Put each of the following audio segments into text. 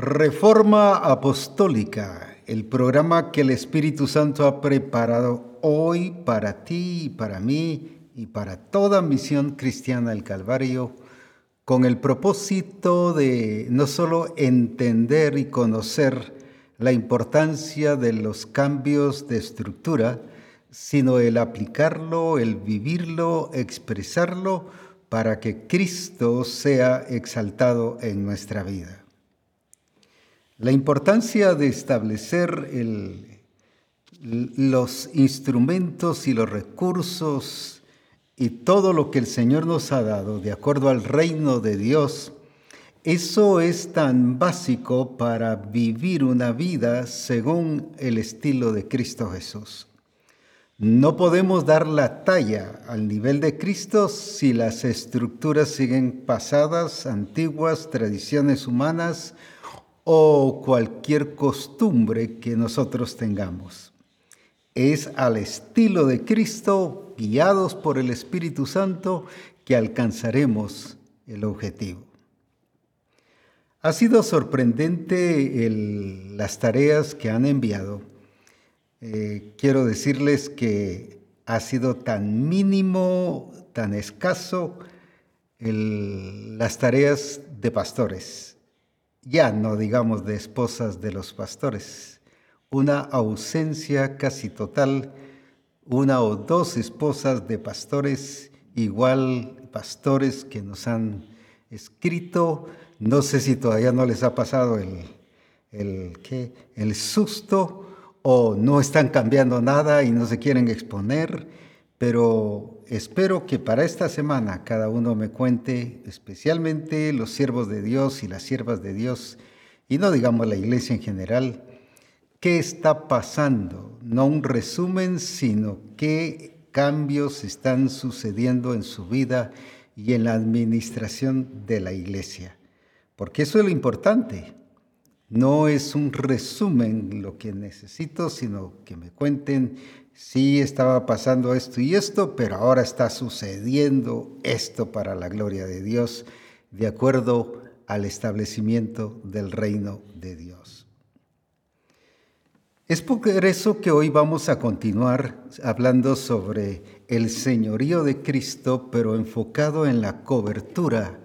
Reforma Apostólica, el programa que el Espíritu Santo ha preparado hoy para ti y para mí y para toda misión cristiana del Calvario, con el propósito de no solo entender y conocer la importancia de los cambios de estructura, sino el aplicarlo, el vivirlo, expresarlo, para que Cristo sea exaltado en nuestra vida. La importancia de establecer los instrumentos y los recursos y todo lo que el Señor nos ha dado de acuerdo al reino de Dios, eso es tan básico para vivir una vida según el estilo de Cristo Jesús. No podemos dar la talla al nivel de Cristo si las estructuras siguen pasadas, antiguas, tradiciones humanas o cualquier costumbre que nosotros tengamos. Es al estilo de Cristo, guiados por el Espíritu Santo, que alcanzaremos el objetivo. Ha sido sorprendente las tareas que han enviado. Eh, quiero decirles que ha sido tan mínimo, tan escaso las tareas de pastores ya no digamos de esposas de los pastores, una ausencia casi total, una o dos esposas de pastores, igual pastores que nos han escrito, no sé si todavía no les ha pasado el, el, ¿qué? el susto o no están cambiando nada y no se quieren exponer pero espero que para esta semana cada uno me cuente, especialmente los siervos de Dios y las siervas de Dios, y no digamos la iglesia en general, qué está pasando, no un resumen, sino qué cambios están sucediendo en su vida y en la administración de la iglesia. Porque eso es lo importante. No es un resumen lo que necesito, sino que me cuenten sí estaba pasando esto y esto, pero ahora está sucediendo esto para la gloria de Dios, de acuerdo al establecimiento del reino de Dios. Es por eso que hoy vamos a continuar hablando sobre el señorío de Cristo, pero enfocado en la cobertura,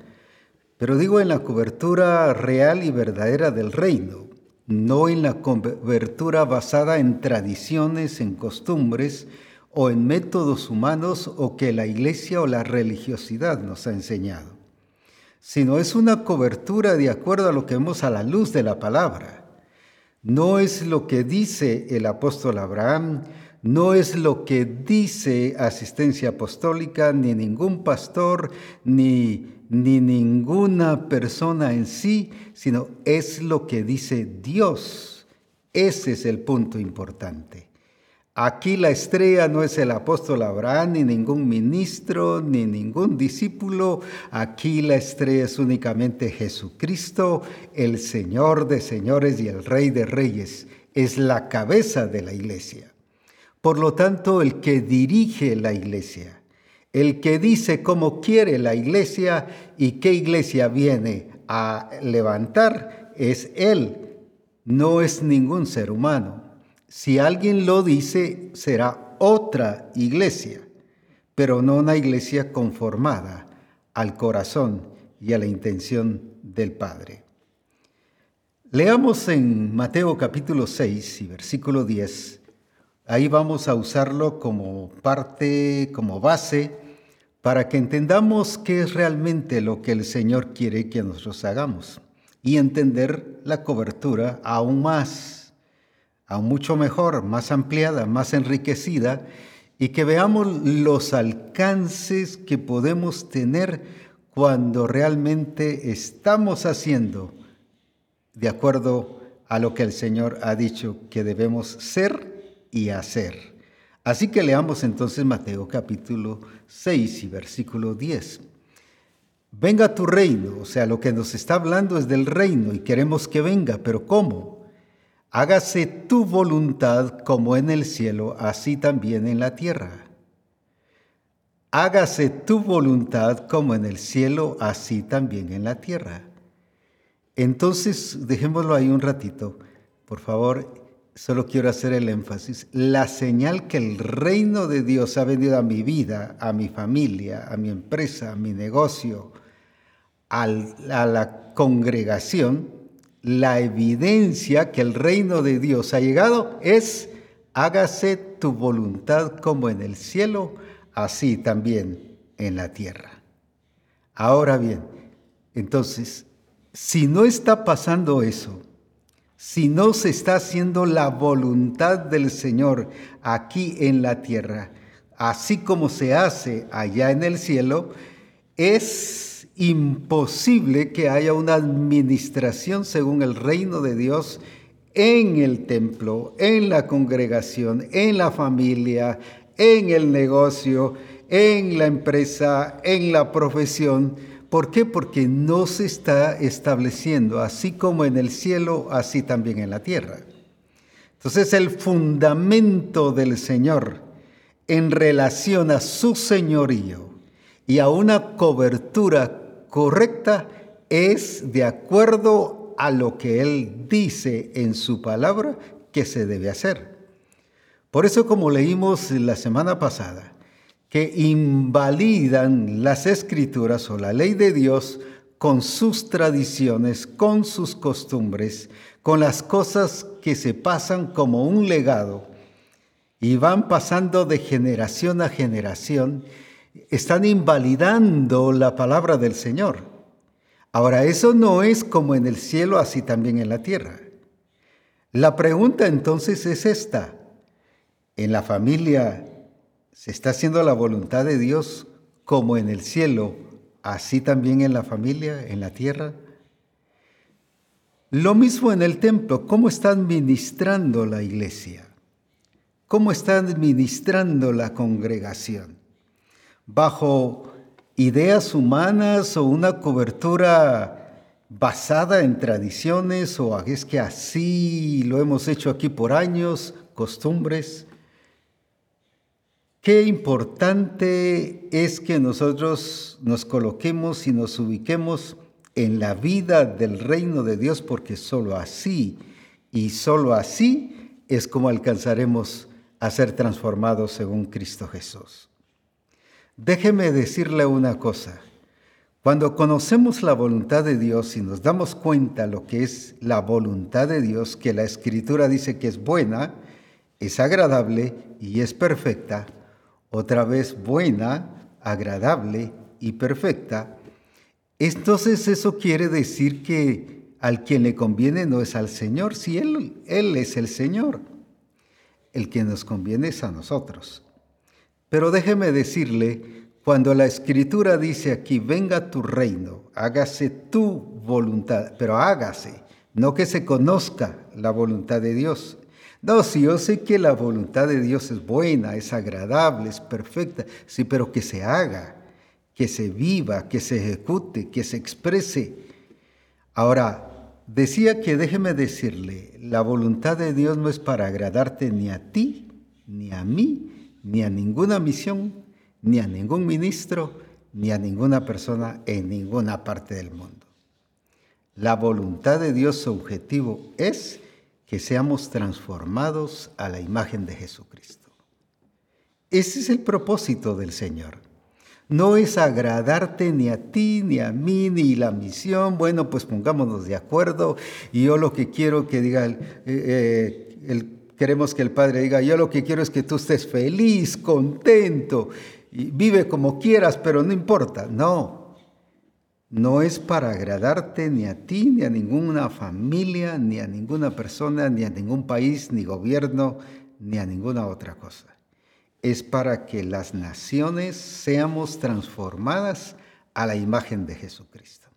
pero digo en la cobertura real y verdadera del reino no en la cobertura basada en tradiciones, en costumbres o en métodos humanos o que la iglesia o la religiosidad nos ha enseñado, sino es una cobertura de acuerdo a lo que vemos a la luz de la palabra. No es lo que dice el apóstol Abraham, no es lo que dice asistencia apostólica, ni ningún pastor, ni ni ninguna persona en sí, sino es lo que dice Dios. Ese es el punto importante. Aquí la estrella no es el apóstol Abraham, ni ningún ministro, ni ningún discípulo. Aquí la estrella es únicamente Jesucristo, el Señor de señores y el Rey de reyes. Es la cabeza de la iglesia. Por lo tanto, el que dirige la iglesia el que dice cómo quiere la iglesia y qué iglesia viene a levantar es Él, no es ningún ser humano. Si alguien lo dice, será otra iglesia, pero no una iglesia conformada al corazón y a la intención del Padre. Leamos en Mateo capítulo 6 y versículo 10. Ahí vamos a usarlo como parte, como base para que entendamos qué es realmente lo que el Señor quiere que nosotros hagamos y entender la cobertura aún más, aún mucho mejor, más ampliada, más enriquecida y que veamos los alcances que podemos tener cuando realmente estamos haciendo de acuerdo a lo que el Señor ha dicho que debemos ser y hacer. Así que leamos entonces Mateo capítulo 6 y versículo 10. Venga tu reino, o sea, lo que nos está hablando es del reino y queremos que venga, pero ¿cómo? Hágase tu voluntad como en el cielo, así también en la tierra. Hágase tu voluntad como en el cielo, así también en la tierra. Entonces, dejémoslo ahí un ratito. Por favor, solo quiero hacer el énfasis. La señal que el reino de Dios ha venido a mi vida, a mi familia, a mi empresa, a mi negocio, a la congregación, la evidencia que el reino de Dios ha llegado es hágase tu voluntad como en el cielo, así también en la tierra. Ahora bien, entonces, si no está pasando eso, si no se está haciendo la voluntad del Señor aquí en la tierra, así como se hace allá en el cielo, es imposible que haya una administración según el reino de Dios en el templo, en la congregación, en la familia, en el negocio, en la empresa, en la profesión. ¿Por qué? Porque no se está estableciendo, así como en el cielo, así también en la tierra. Entonces el fundamento del Señor en relación a su señorío y a una cobertura correcta es de acuerdo a lo que Él dice en su palabra que se debe hacer. Por eso, como leímos la semana pasada, que invalidan las escrituras o la ley de Dios con sus tradiciones, con sus costumbres, con las cosas que se pasan como un legado y van pasando de generación a generación, están invalidando la palabra del Señor. Ahora, eso no es como en el cielo, así también en la tierra. La pregunta entonces es esta. ¿En la familia se está haciendo la voluntad de Dios como en el cielo, así también en la familia, en la tierra? Lo mismo en el templo, ¿cómo está administrando la iglesia? ¿Cómo está administrando la congregación? ¿Bajo ideas humanas o una cobertura basada en tradiciones o es que así lo hemos hecho aquí por años, costumbres. Qué importante es que nosotros nos coloquemos y nos ubiquemos en la vida del reino de Dios porque solo así y solo así es como alcanzaremos a ser transformados según Cristo Jesús. Déjeme decirle una cosa. Cuando conocemos la voluntad de Dios y nos damos cuenta lo que es la voluntad de Dios, que la Escritura dice que es buena, es agradable y es perfecta, otra vez buena, agradable y perfecta, entonces eso quiere decir que al quien le conviene no es al Señor, si Él, Él es el Señor. El que nos conviene es a nosotros. Pero déjeme decirle, cuando la escritura dice aquí, venga tu reino, hágase tu voluntad, pero hágase, no que se conozca la voluntad de Dios. No, si yo sé que la voluntad de Dios es buena, es agradable, es perfecta, sí, pero que se haga, que se viva, que se ejecute, que se exprese. Ahora, decía que déjeme decirle, la voluntad de Dios no es para agradarte ni a ti, ni a mí, ni a ninguna misión, ni a ningún ministro, ni a ninguna persona en ninguna parte del mundo. La voluntad de Dios, su objetivo es que seamos transformados a la imagen de Jesucristo. Ese es el propósito del Señor. No es agradarte ni a ti, ni a mí, ni la misión. Bueno, pues pongámonos de acuerdo y yo lo que quiero que diga el, eh, eh, Queremos que el Padre diga, yo lo que quiero es que tú estés feliz, contento, vive como quieras, pero no importa. No, no es para agradarte ni a ti, ni a ninguna familia, ni a ninguna persona, ni a ningún país, ni gobierno, ni a ninguna otra cosa. Es para que las naciones seamos transformadas a la imagen de Jesucristo.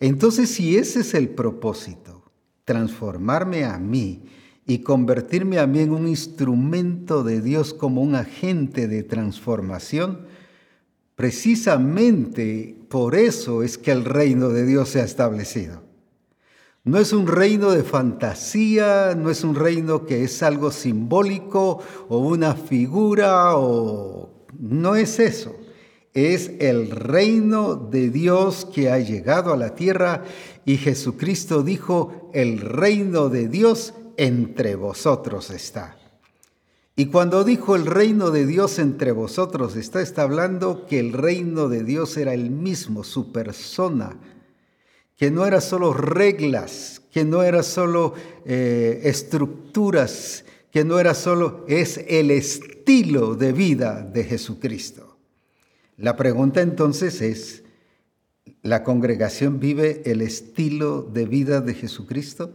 Entonces, si ese es el propósito, transformarme a mí, y convertirme a mí en un instrumento de Dios como un agente de transformación, precisamente por eso es que el reino de Dios se ha establecido. No es un reino de fantasía, no es un reino que es algo simbólico o una figura o no es eso. es el reino de Dios que ha llegado a la tierra y Jesucristo dijo, el reino de Dios entre vosotros está. Y cuando dijo el reino de Dios entre vosotros está, hablando que el reino de Dios era el mismo, su persona, que no era solo reglas, que no era solo eh, estructuras, que no era solo, es el estilo de vida de Jesucristo. La pregunta entonces es, ¿la congregación vive el estilo de vida de Jesucristo?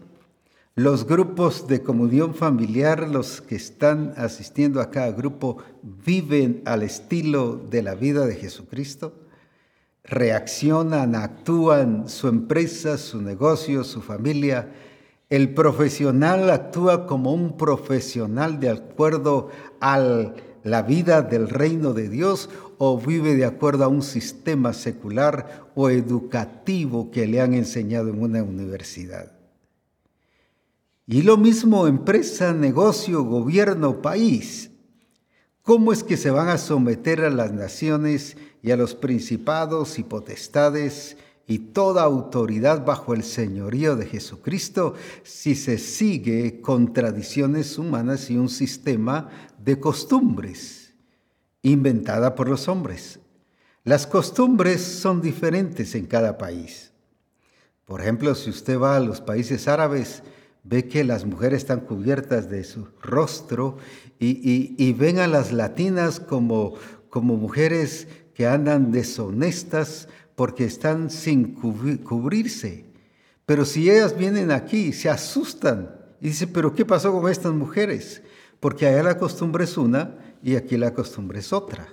Los grupos de comunión familiar, los que están asistiendo a cada grupo, viven al estilo de la vida de Jesucristo. Reaccionan, actúan su empresa, su negocio, su familia. El profesional actúa como un profesional de acuerdo a la vida del reino de Dios o vive de acuerdo a un sistema secular o educativo que le han enseñado en una universidad. Y lo mismo empresa, negocio, gobierno, país. ¿Cómo es que se van a someter a las naciones y a los principados y potestades y toda autoridad bajo el señorío de Jesucristo si se sigue con tradiciones humanas y un sistema de costumbres inventada por los hombres? Las costumbres son diferentes en cada país. Por ejemplo, si usted va a los países árabes, ve que las mujeres están cubiertas de su rostro y, ven a las latinas como, como mujeres que andan deshonestas porque están sin cubrirse. Pero si ellas vienen aquí, se asustan y dicen, pero ¿qué pasó con estas mujeres? Porque allá la costumbre es una y aquí la costumbre es otra.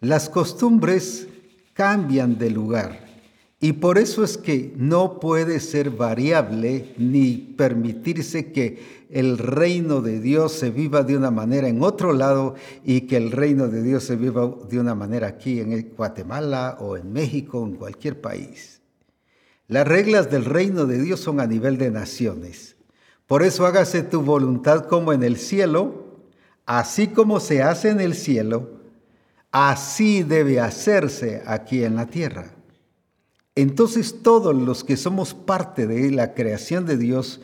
Las costumbres cambian de lugar. Y por eso es que no puede ser variable ni permitirse que el reino de Dios se viva de una manera en otro lado y que el reino de Dios se viva de una manera aquí en Guatemala o en México o en cualquier país. Las reglas del reino de Dios son a nivel de naciones. Por eso hágase tu voluntad como en el cielo, así como se hace en el cielo, así debe hacerse aquí en la tierra. Entonces todos los que somos parte de la creación de Dios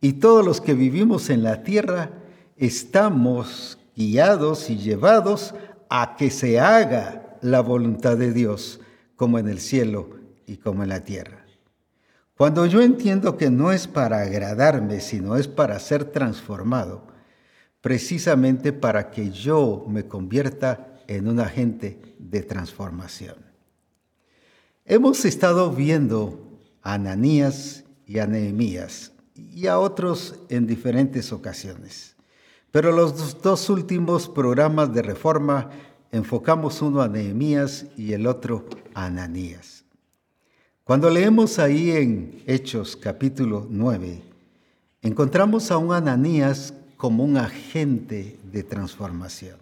y todos los que vivimos en la tierra, estamos guiados y llevados a que se haga la voluntad de Dios, como en el cielo y como en la tierra. Cuando yo entiendo que no es para agradarme, sino es para ser transformado, precisamente para que yo me convierta en un agente de transformación. Hemos estado viendo a Ananías y a Nehemías y a otros en diferentes ocasiones. Pero los dos últimos programas de reforma enfocamos uno a Nehemías y el otro a Ananías. Cuando leemos ahí en Hechos capítulo 9, encontramos a un Ananías como un agente de transformación.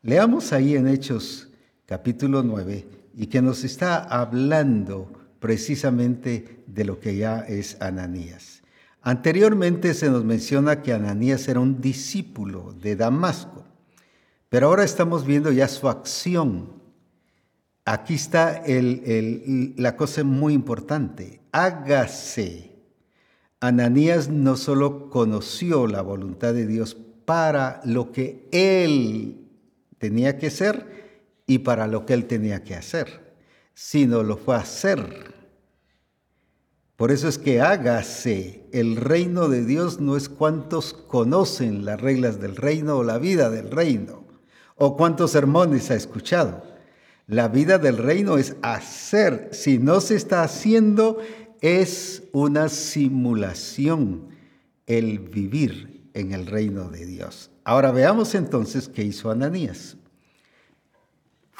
Leamos ahí en Hechos capítulo 9 y que nos está hablando precisamente de lo que ya es Ananías. Anteriormente se nos menciona que Ananías era un discípulo de Damasco, pero ahora estamos viendo ya su acción. Aquí está la cosa muy importante. Hágase. Ananías no solo conoció la voluntad de Dios para lo que él tenía que ser, y para lo que él tenía que hacer, sino lo fue a hacer. Por eso es que hágase. El reino de Dios no es cuántos conocen las reglas del reino o la vida del reino, o cuántos sermones ha escuchado. La vida del reino es hacer. Si no se está haciendo, es una simulación el vivir en el reino de Dios. Ahora veamos entonces qué hizo Ananías.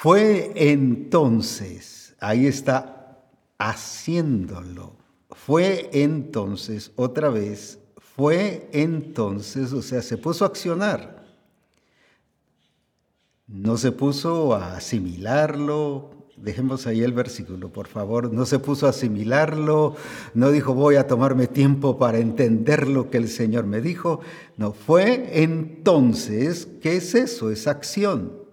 Fue entonces, ahí está, haciéndolo. Fue entonces, otra vez, fue entonces, o sea, se puso a accionar. No se puso a asimilarlo, Dejemos ahí el versículo, por favor. No se puso a asimilarlo, no dijo voy a tomarme tiempo para entender lo que el Señor me dijo. No, fue entonces, ¿qué es eso? Es acción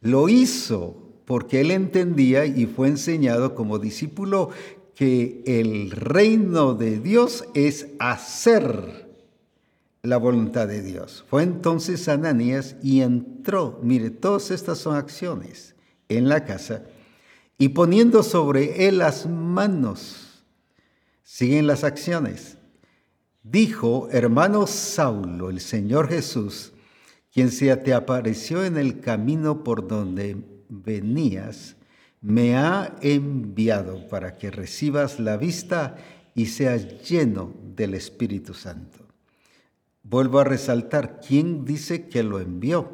Lo hizo porque él entendía y fue enseñado como discípulo que el reino de Dios es hacer la voluntad de Dios. Fue entonces Ananías y entró, mire, todas estas son acciones en la casa, y poniendo sobre él las manos, siguen las acciones. Dijo, hermano Saulo, el Señor Jesús, quien se te apareció en el camino por donde venías, me ha enviado para que recibas la vista y seas lleno del Espíritu Santo. Vuelvo a resaltar, ¿quién dice que lo envió?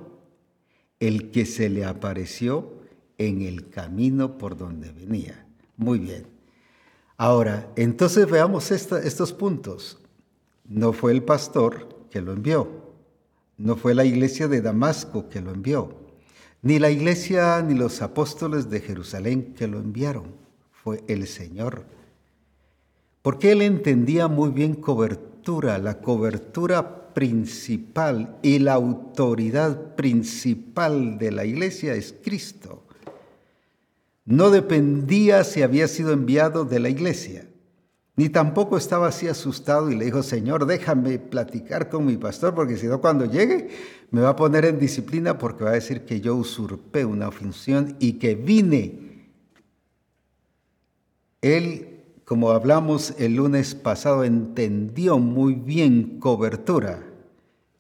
El que se le apareció en el camino por donde venía. Muy bien. Ahora, entonces veamos estos puntos. No fue el pastor que lo envió, no fue la iglesia de Damasco que lo envió, ni la iglesia ni los apóstoles de Jerusalén que lo enviaron, fue el Señor. Porque él entendía muy bien cobertura, la cobertura principal y la autoridad principal de la iglesia es Cristo. No dependía si había sido enviado de la iglesia, ni tampoco estaba así asustado y le dijo, Señor, déjame platicar con mi pastor, porque si no, cuando llegue me va a poner en disciplina porque va a decir que yo usurpé una función y que vine. Él, como hablamos el lunes pasado, entendió muy bien cobertura.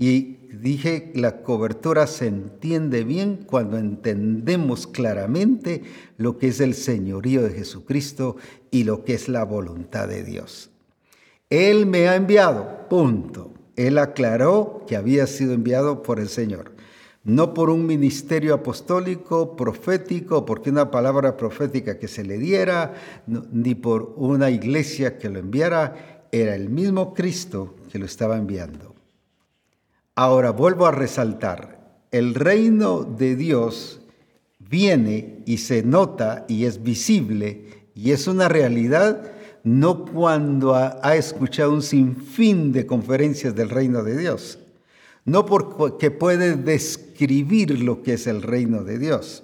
Y dije, la cobertura se entiende bien cuando entendemos claramente lo que es el señorío de Jesucristo y lo que es la voluntad de Dios. Él me ha enviado, punto. Él aclaró que había sido enviado por el Señor, no por un ministerio apostólico, profético, porque una palabra profética que se le diera, ni por una iglesia que lo enviara, era el mismo Cristo que lo estaba enviando. Ahora vuelvo a resaltar, el reino de Dios viene y se nota y es visible y es una realidad no cuando ha, escuchado un sinfín de conferencias del reino de Dios, no porque puede describir lo que es el reino de Dios,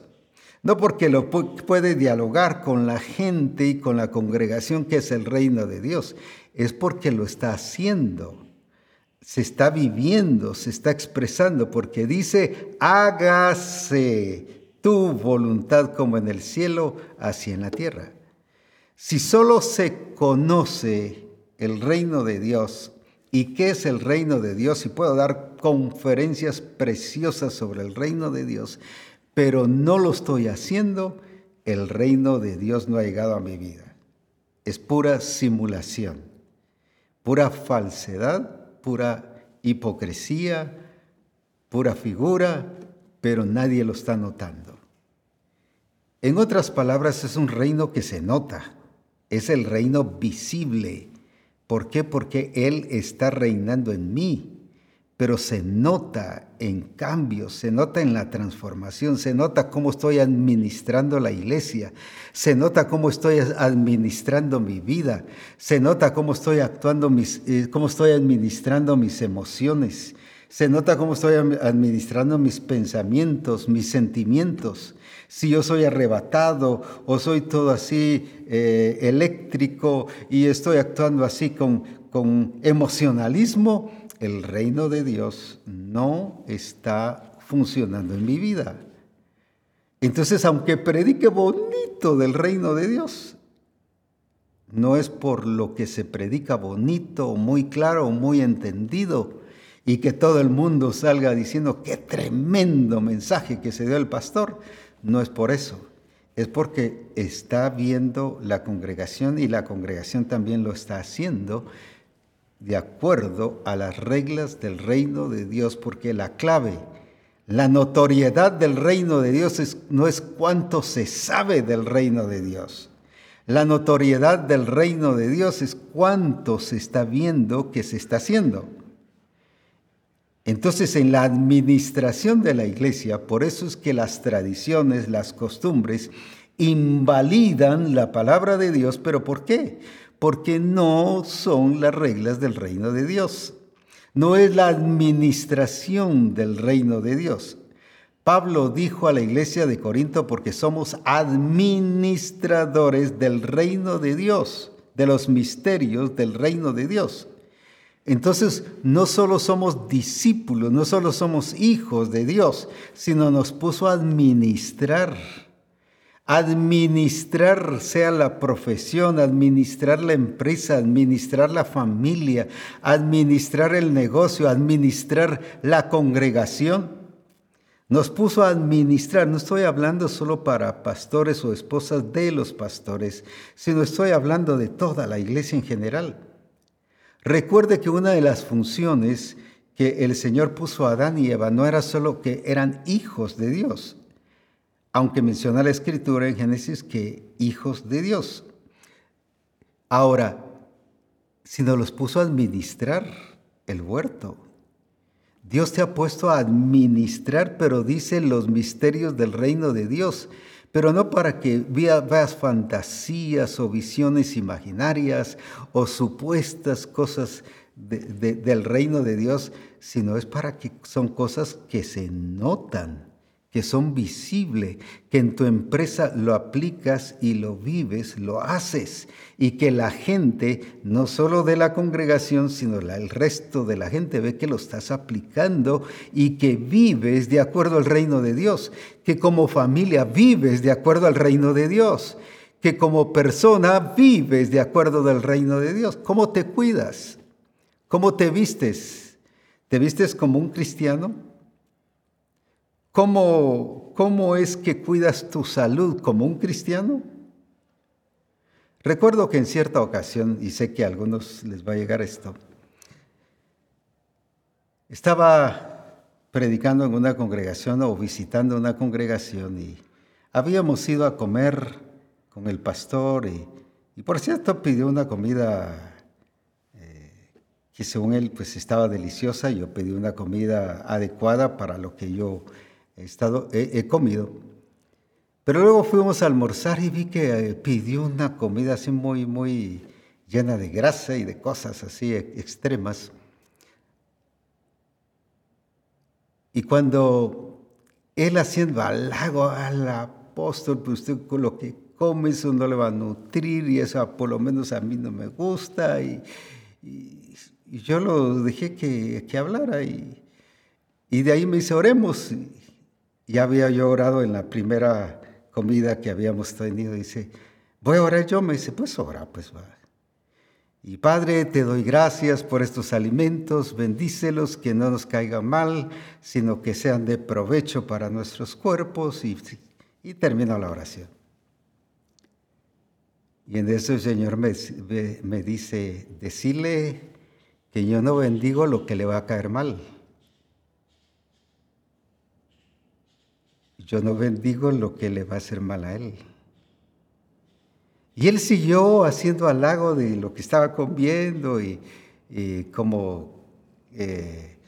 no porque lo puede dialogar con la gente y con la congregación que es el reino de Dios, es porque lo está haciendo se está viviendo, se está expresando, porque dice, hágase tu voluntad como en el cielo, así en la tierra. Si solo se conoce el reino de Dios y qué es el reino de Dios, y puedo dar conferencias preciosas sobre el reino de Dios, pero no lo estoy haciendo, el reino de Dios no ha llegado a mi vida. Es pura simulación, pura falsedad pura hipocresía, pura figura, pero nadie lo está notando. En otras palabras, es un reino que se nota, es el reino visible. ¿Por qué? Porque Él está reinando en mí pero se nota en cambio, se nota en la transformación, se nota cómo estoy administrando la iglesia, se nota cómo estoy administrando mi vida, se nota cómo estoy actuando, mis, eh, cómo estoy administrando mis emociones, se nota cómo estoy administrando mis pensamientos, mis sentimientos. Si yo soy arrebatado o soy todo así eh, eléctrico y estoy actuando así con, con emocionalismo, el reino de Dios no está funcionando en mi vida. Entonces, aunque predique bonito del reino de Dios, no es por lo que se predica bonito, muy claro, muy entendido, y que todo el mundo salga diciendo qué tremendo mensaje que se dio el pastor. No es por eso, es porque está viendo la congregación y la congregación también lo está haciendo de acuerdo a las reglas del reino de Dios, porque la clave, la notoriedad del reino de Dios no es cuánto se sabe del reino de Dios. La notoriedad del reino de Dios es cuánto se está viendo que se está haciendo. Entonces, en la administración de la iglesia, por eso es que las tradiciones, las costumbres, invalidan la palabra de Dios, pero ¿por qué? Porque no son las reglas del reino de Dios. No es la administración del reino de Dios. Pablo dijo a la iglesia de Corinto porque somos administradores del reino de Dios, de los misterios del reino de Dios. Entonces, no solo somos discípulos, no solo somos hijos de Dios, sino nos puso a administrar. Administrar sea la profesión, administrar la empresa, administrar la familia, administrar el negocio, administrar la congregación. Nos puso a administrar, no estoy hablando solo para pastores o esposas de los pastores, sino estoy hablando de toda la iglesia en general. Recuerde que una de las funciones que el Señor puso a Adán y Eva no era solo que eran hijos de Dios, aunque menciona la escritura en Génesis que hijos de Dios. Ahora, sino los puso a administrar el huerto. Dios te ha puesto a administrar, pero dice los misterios del reino de Dios, pero no para que veas fantasías o visiones imaginarias o supuestas cosas del reino de Dios, sino es para que son cosas que se notan que son visibles, que en tu empresa lo aplicas y lo vives, lo haces, y que la gente, no solo de la congregación, sino el resto de la gente ve que lo estás aplicando y que vives de acuerdo al reino de Dios, que como familia vives de acuerdo al reino de Dios, que como persona vives de acuerdo del reino de Dios. ¿Cómo te cuidas? ¿Cómo te vistes? ¿Te vistes como un cristiano? ¿Cómo, ¿Cómo es que cuidas tu salud como un cristiano? Recuerdo que en cierta ocasión, y sé que a algunos les va a llegar esto, estaba predicando en una congregación o visitando una congregación y habíamos ido a comer con el pastor y, por cierto pidió una comida eh, que según él pues estaba deliciosa, yo pedí una comida adecuada para lo que yo he, estado, he, comido. Pero luego fuimos a almorzar y vi que eh, pidió una comida así muy, muy llena de grasa y de cosas así extremas. Y cuando él haciendo halago al apóstol, pues usted con lo que come eso no le va a nutrir y eso por lo menos a mí no me gusta. Y, yo lo dejé que, que hablara y, y, de ahí me dice, oremos. Ya había yo orado en la primera comida que habíamos tenido. Dice, voy a orar yo. Me dice, pues ora, pues va. Y Padre, te doy gracias por estos alimentos, bendícelos, que no nos caigan mal, sino que sean de provecho para nuestros cuerpos. Y, y termino la oración. Y en eso el Señor me, me dice, decirle que yo no bendigo lo que le va a caer mal. Yo no bendigo lo que le va a hacer mal a él. Y él siguió haciendo halago de lo que estaba comiendo y, como eh,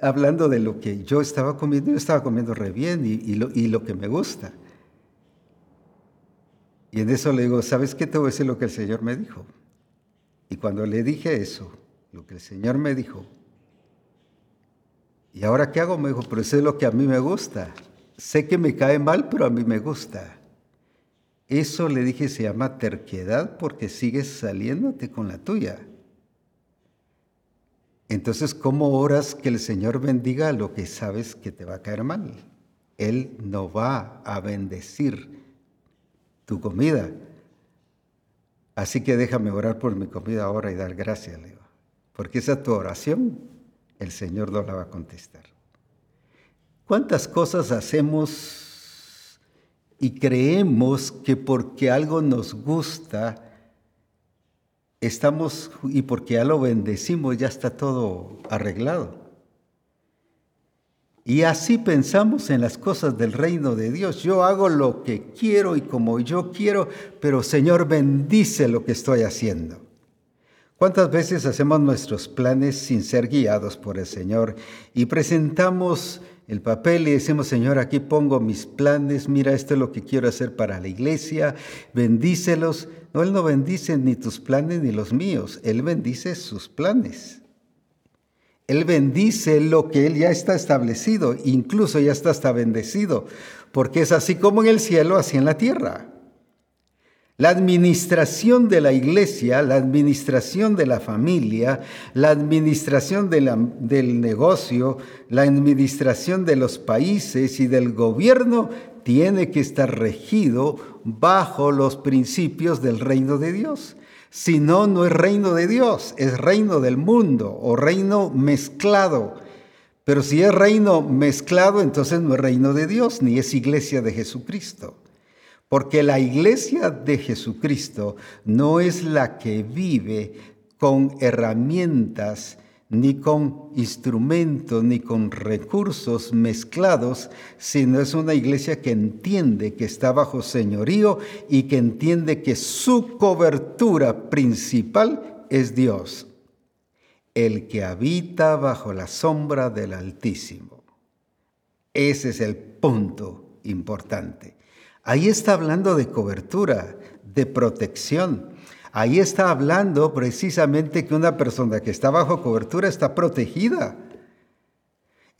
hablando de lo que yo estaba comiendo, yo estaba comiendo re bien y, lo, y lo que me gusta. Y en eso le digo, ¿sabes qué te voy a decir lo que el Señor me dijo? Y cuando le dije eso, lo que el Señor me dijo, ¿Y ahora qué hago? Me dijo, pero eso es lo que a mí me gusta. Sé que me cae mal, pero a mí me gusta. Eso le dije se llama terquedad porque sigues saliéndote con la tuya. Entonces, ¿cómo oras que el Señor bendiga lo que sabes que te va a caer mal? Él no va a bendecir tu comida. Así que déjame orar por mi comida ahora y dar gracias, Leo. Porque esa es tu oración el Señor no la va a contestar. ¿Cuántas cosas hacemos y creemos que porque algo nos gusta, estamos y porque ya lo bendecimos, ya está todo arreglado? Y así pensamos en las cosas del reino de Dios. Yo hago lo que quiero y como yo quiero, pero Señor bendice lo que estoy haciendo. ¿Cuántas veces hacemos nuestros planes sin ser guiados por el Señor y presentamos el papel y decimos, Señor, aquí pongo mis planes, mira, esto es lo que quiero hacer para la iglesia, bendícelos. No, Él no bendice ni tus planes ni los míos, Él bendice sus planes. Él bendice lo que Él ya está establecido, incluso ya está hasta bendecido, porque es así como en el cielo, así en la tierra. La administración de la iglesia, la administración de la familia, la administración del negocio, la administración de los países y del gobierno tiene que estar regido bajo los principios del reino de Dios. Si no, no es reino de Dios, es reino del mundo o reino mezclado. Pero si es reino mezclado, entonces no es reino de Dios, ni es iglesia de Jesucristo. Porque la iglesia de Jesucristo no es la que vive con herramientas, ni con instrumentos, ni con recursos mezclados, sino es una iglesia que entiende que está bajo señorío y que entiende que su cobertura principal es Dios, el que habita bajo la sombra del Altísimo. Ese es el punto importante. Ahí está hablando de cobertura, de protección. Ahí está hablando precisamente que una persona que está bajo cobertura está protegida.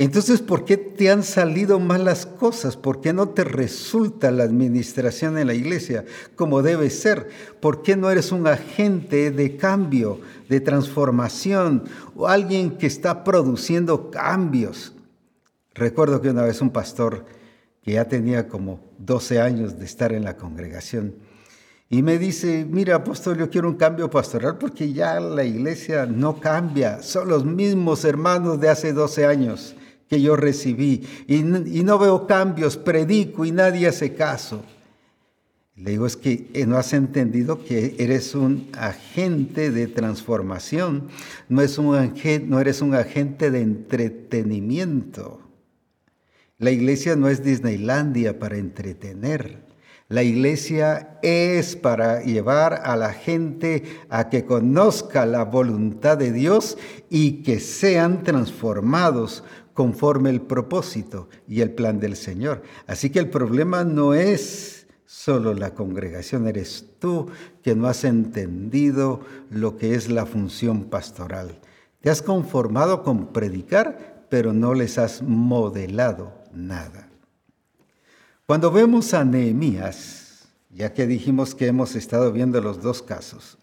Entonces, ¿por qué te han salido mal las cosas? ¿Por qué no te resulta la administración en la iglesia como debe ser? ¿Por qué no eres un agente de cambio, de transformación o alguien que está produciendo cambios? Recuerdo que una vez un pastor que ya tenía como 12 años de estar en la congregación. Y me dice, mira, apóstol, yo quiero un cambio pastoral porque ya la iglesia no cambia, son los mismos hermanos de hace 12 años que yo recibí y, no veo cambios, predico y nadie hace caso. Le digo, es que eh, no has entendido que eres un agente de transformación, no, es un, no eres un agente de entretenimiento. La iglesia no es Disneylandia para entretener. La iglesia es para llevar a la gente a que conozca la voluntad de Dios y que sean transformados conforme el propósito y el plan del Señor. Así que el problema no es solo la congregación, eres tú que no has entendido lo que es la función pastoral. Te has conformado con predicar, pero no les has modelado nada. Cuando vemos a Nehemías, ya que dijimos que hemos estado viendo los dos casos,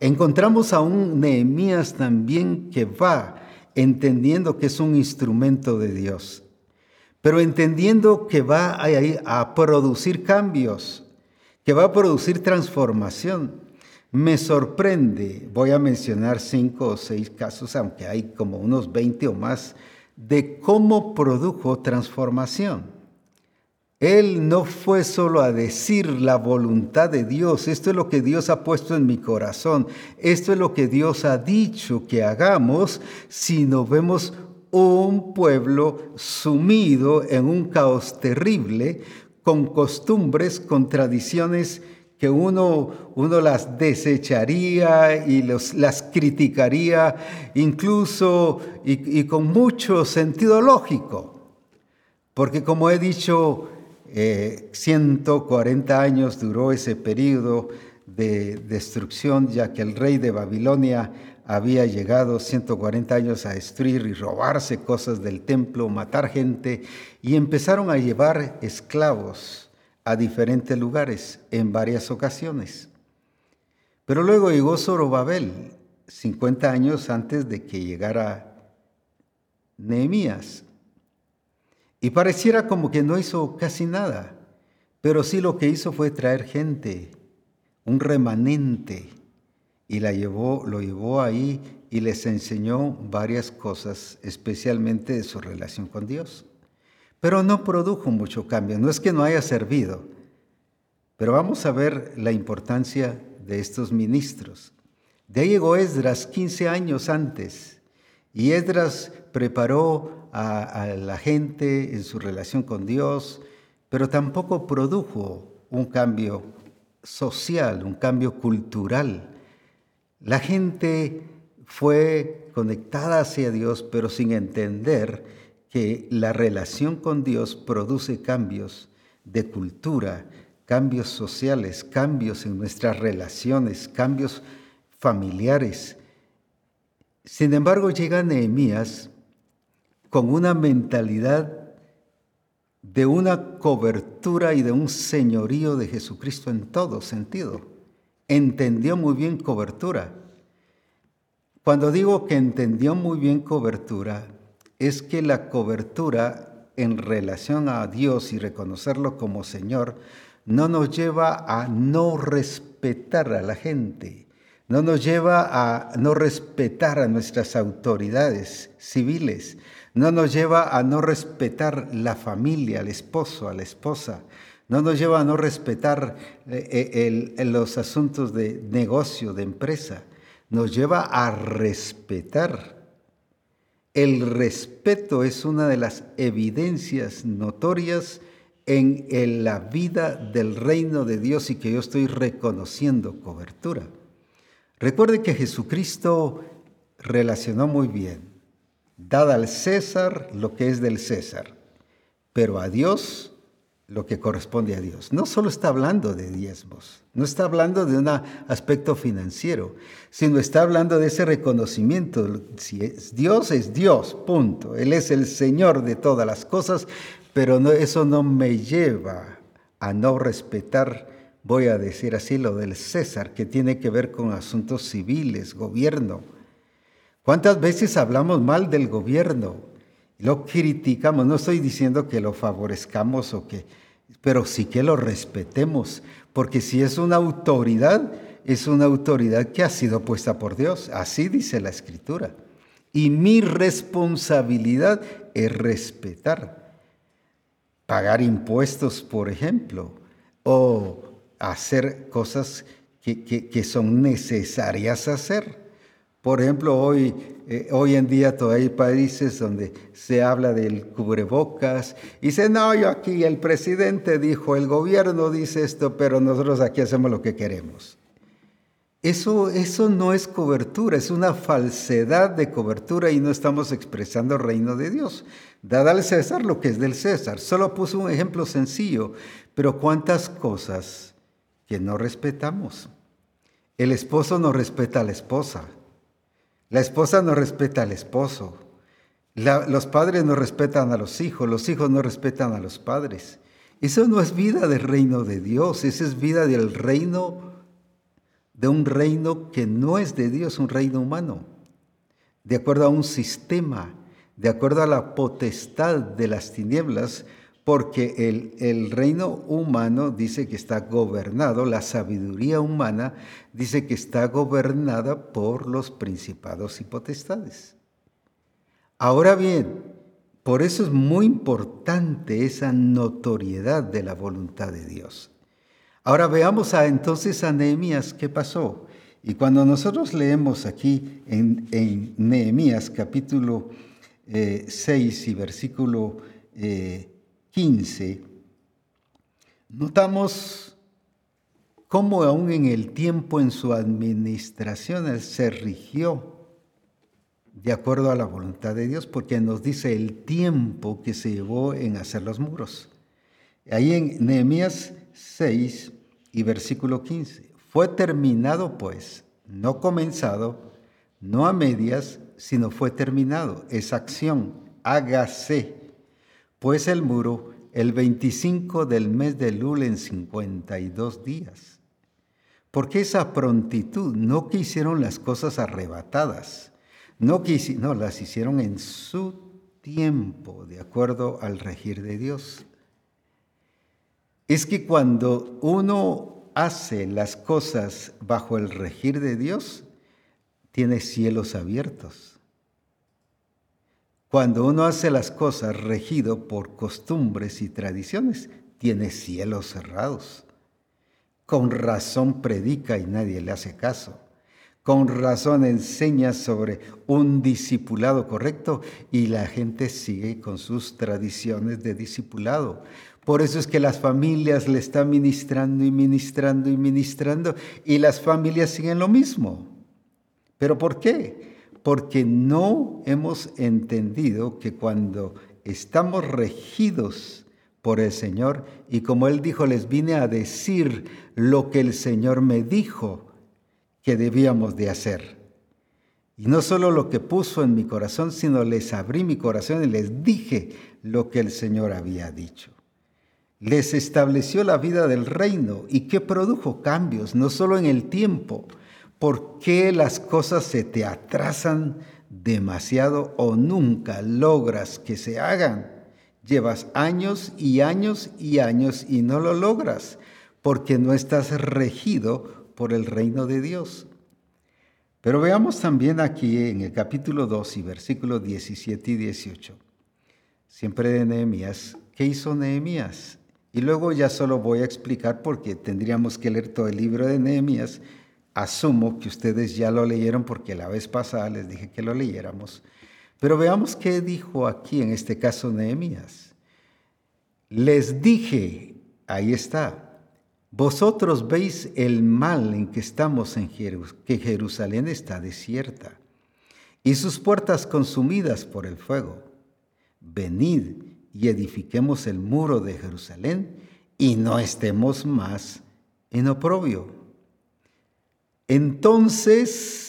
encontramos a un Nehemías también que va entendiendo que es un instrumento de Dios, pero entendiendo que va a, a producir cambios, que va a producir transformación. Me sorprende, voy a mencionar cinco o seis casos, aunque hay como unos 20 o más de cómo produjo transformación. Él no fue solo a decir la voluntad de Dios, esto es lo que Dios ha puesto en mi corazón, esto es lo que Dios ha dicho que hagamos, sino vemos un pueblo sumido en un caos terrible, con costumbres, con tradiciones que uno, uno las desecharía y los, las criticaría incluso y, con mucho sentido lógico. Porque como he dicho, 140 eh, años duró ese periodo de destrucción, ya que el rey de Babilonia había llegado 140 años a destruir y robarse cosas del templo, matar gente, y empezaron a llevar esclavos a diferentes lugares en varias ocasiones. Pero luego llegó Zorobabel, 50 años antes de que llegara Nehemías. Y pareciera como que no hizo casi nada, pero sí lo que hizo fue traer gente, un remanente, y la llevó, lo llevó ahí y les enseñó varias cosas, especialmente de su relación con Dios pero no produjo mucho cambio. No es que no haya servido, pero vamos a ver la importancia de estos ministros. De ahí llegó Esdras 15 años antes y Esdras preparó a, la gente en su relación con Dios, pero tampoco produjo un cambio social, un cambio cultural. La gente fue conectada hacia Dios, pero sin entender que la relación con Dios produce cambios de cultura, cambios sociales, cambios en nuestras relaciones, cambios familiares. Sin embargo, llega Nehemías con una mentalidad de una cobertura y de un señorío de Jesucristo en todo sentido. Entendió muy bien cobertura. Cuando digo que entendió muy bien cobertura, es que la cobertura en relación a Dios y reconocerlo como Señor no nos lleva a no respetar a la gente, no nos lleva a no respetar a nuestras autoridades civiles, no nos lleva a no respetar la familia, al esposo, a la esposa, no nos lleva a no respetar eh, los asuntos de negocio, de empresa, nos lleva a respetar el respeto es una de las evidencias notorias en, la vida del reino de Dios y que yo estoy reconociendo cobertura. Recuerde que Jesucristo relacionó muy bien, dada al César lo que es del César, pero a Dios lo que corresponde a Dios. No solo está hablando de diezmos, no está hablando de un aspecto financiero, sino está hablando de ese reconocimiento. Si es Dios, es Dios, punto. Él es el Señor de todas las cosas, pero eso no me lleva a no respetar, voy a decir así, lo del César, que tiene que ver con asuntos civiles, gobierno. ¿Cuántas veces hablamos mal del gobierno? Lo criticamos, no estoy diciendo que lo favorezcamos o que pero sí que lo respetemos, porque si es una autoridad, es una autoridad que ha sido puesta por Dios, así dice la escritura. Y mi responsabilidad es respetar, pagar impuestos, por ejemplo, o hacer cosas que, que son necesarias hacer. Por ejemplo, hoy, eh, hoy en día todavía hay países donde se habla del cubrebocas y dice, no, yo aquí el presidente dijo, el gobierno dice esto, pero nosotros aquí hacemos lo que queremos. Eso, eso no es cobertura, es una falsedad de cobertura y no estamos expresando el reino de Dios. Dada al César lo que es del César. Solo puso un ejemplo sencillo, pero cuántas cosas que no respetamos. El esposo no respeta a la esposa. La esposa no respeta al esposo. los padres no respetan a los hijos. Los hijos no respetan a los padres. Eso no es vida del reino de Dios. Esa es vida del reino, de un reino que no es de Dios, un reino humano. De acuerdo a un sistema, de acuerdo a la potestad de las tinieblas, porque el, el, reino humano dice que está gobernado, la sabiduría humana dice que está gobernada por los principados y potestades. Ahora bien, por eso es muy importante esa notoriedad de la voluntad de Dios. Ahora veamos a, entonces a Nehemías qué pasó. Y cuando nosotros leemos aquí en, en Nehemías capítulo 6 eh, y versículo eh, 15, notamos cómo aún en el tiempo en su administración se rigió de acuerdo a la voluntad de Dios, porque nos dice el tiempo que se llevó en hacer los muros. Ahí en Nehemías 6 y versículo 15, fue terminado pues, no comenzado, no a medias, sino fue terminado, esa acción, hágase pues el muro el 25 del mes de Lul en 52 días. Porque esa prontitud? No que hicieron las cosas arrebatadas, no no, las hicieron en su tiempo, de acuerdo al regir de Dios. Es que cuando uno hace las cosas bajo el regir de Dios, tiene cielos abiertos. Cuando uno hace las cosas regido por costumbres y tradiciones, tiene cielos cerrados. Con razón predica y nadie le hace caso. Con razón enseña sobre un discipulado correcto y la gente sigue con sus tradiciones de discipulado. Por eso es que las familias le están ministrando y ministrando y ministrando y las familias siguen lo mismo. ¿Pero por qué? Porque no hemos entendido que cuando estamos regidos por el Señor, y como Él dijo, les vine a decir lo que el Señor me dijo que debíamos de hacer. Y no solo lo que puso en mi corazón, sino les abrí mi corazón y les dije lo que el Señor había dicho. Les estableció la vida del reino y que produjo cambios, no solo en el tiempo. ¿Por qué las cosas se te atrasan demasiado o nunca logras que se hagan? Llevas años y años y años y no lo logras porque no estás regido por el reino de Dios. Pero veamos también aquí en el capítulo 2 y versículos 17 y 18, siempre de Nehemías, ¿qué hizo Nehemías? Y luego ya solo voy a explicar porque tendríamos que leer todo el libro de Nehemías. Asumo que ustedes ya lo leyeron porque la vez pasada les dije que lo leyéramos. Pero veamos qué dijo aquí en este caso Nehemías. Les dije, ahí está, vosotros veis el mal en que estamos en Jerusalén, que Jerusalén está desierta y sus puertas consumidas por el fuego. Venid y edifiquemos el muro de Jerusalén y no estemos más en oprobio. Entonces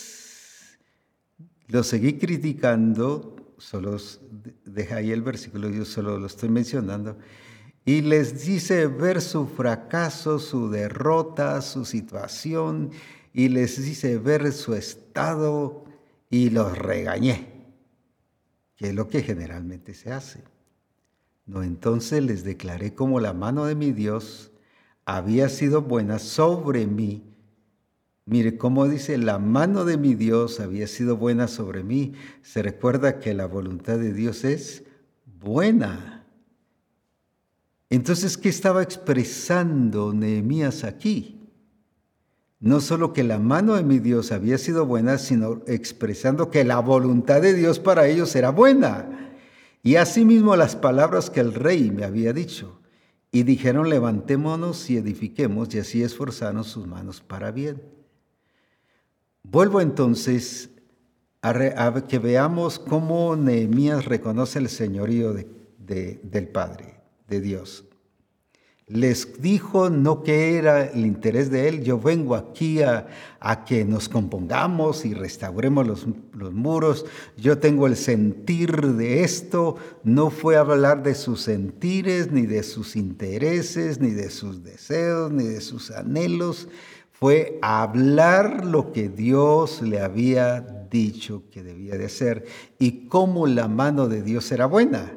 lo seguí criticando, solo deja ahí el versículo, yo solo lo estoy mencionando, y les dice ver su fracaso, su derrota, su situación, y les dice ver su estado, y los regañé, que es lo que generalmente se hace. No, entonces les declaré como la mano de mi Dios había sido buena sobre mí Mire cómo dice, la mano de mi Dios había sido buena sobre mí. Se recuerda que la voluntad de Dios es buena. Entonces, ¿qué estaba expresando Nehemías aquí? No solo que la mano de mi Dios había sido buena, sino expresando que la voluntad de Dios para ellos era buena. Y asimismo las palabras que el rey me había dicho. Y dijeron, levantémonos y edifiquemos y así esforzarnos sus manos para bien. Vuelvo entonces a, que veamos cómo Nehemías reconoce el señorío del Padre, de Dios. Les dijo no que era el interés de él, yo vengo aquí a, que nos compongamos y restauremos los, muros, yo tengo el sentir de esto, no fue hablar de sus sentires, ni de sus intereses, ni de sus deseos, ni de sus anhelos, fue hablar lo que Dios le había dicho que debía de hacer y cómo la mano de Dios era buena,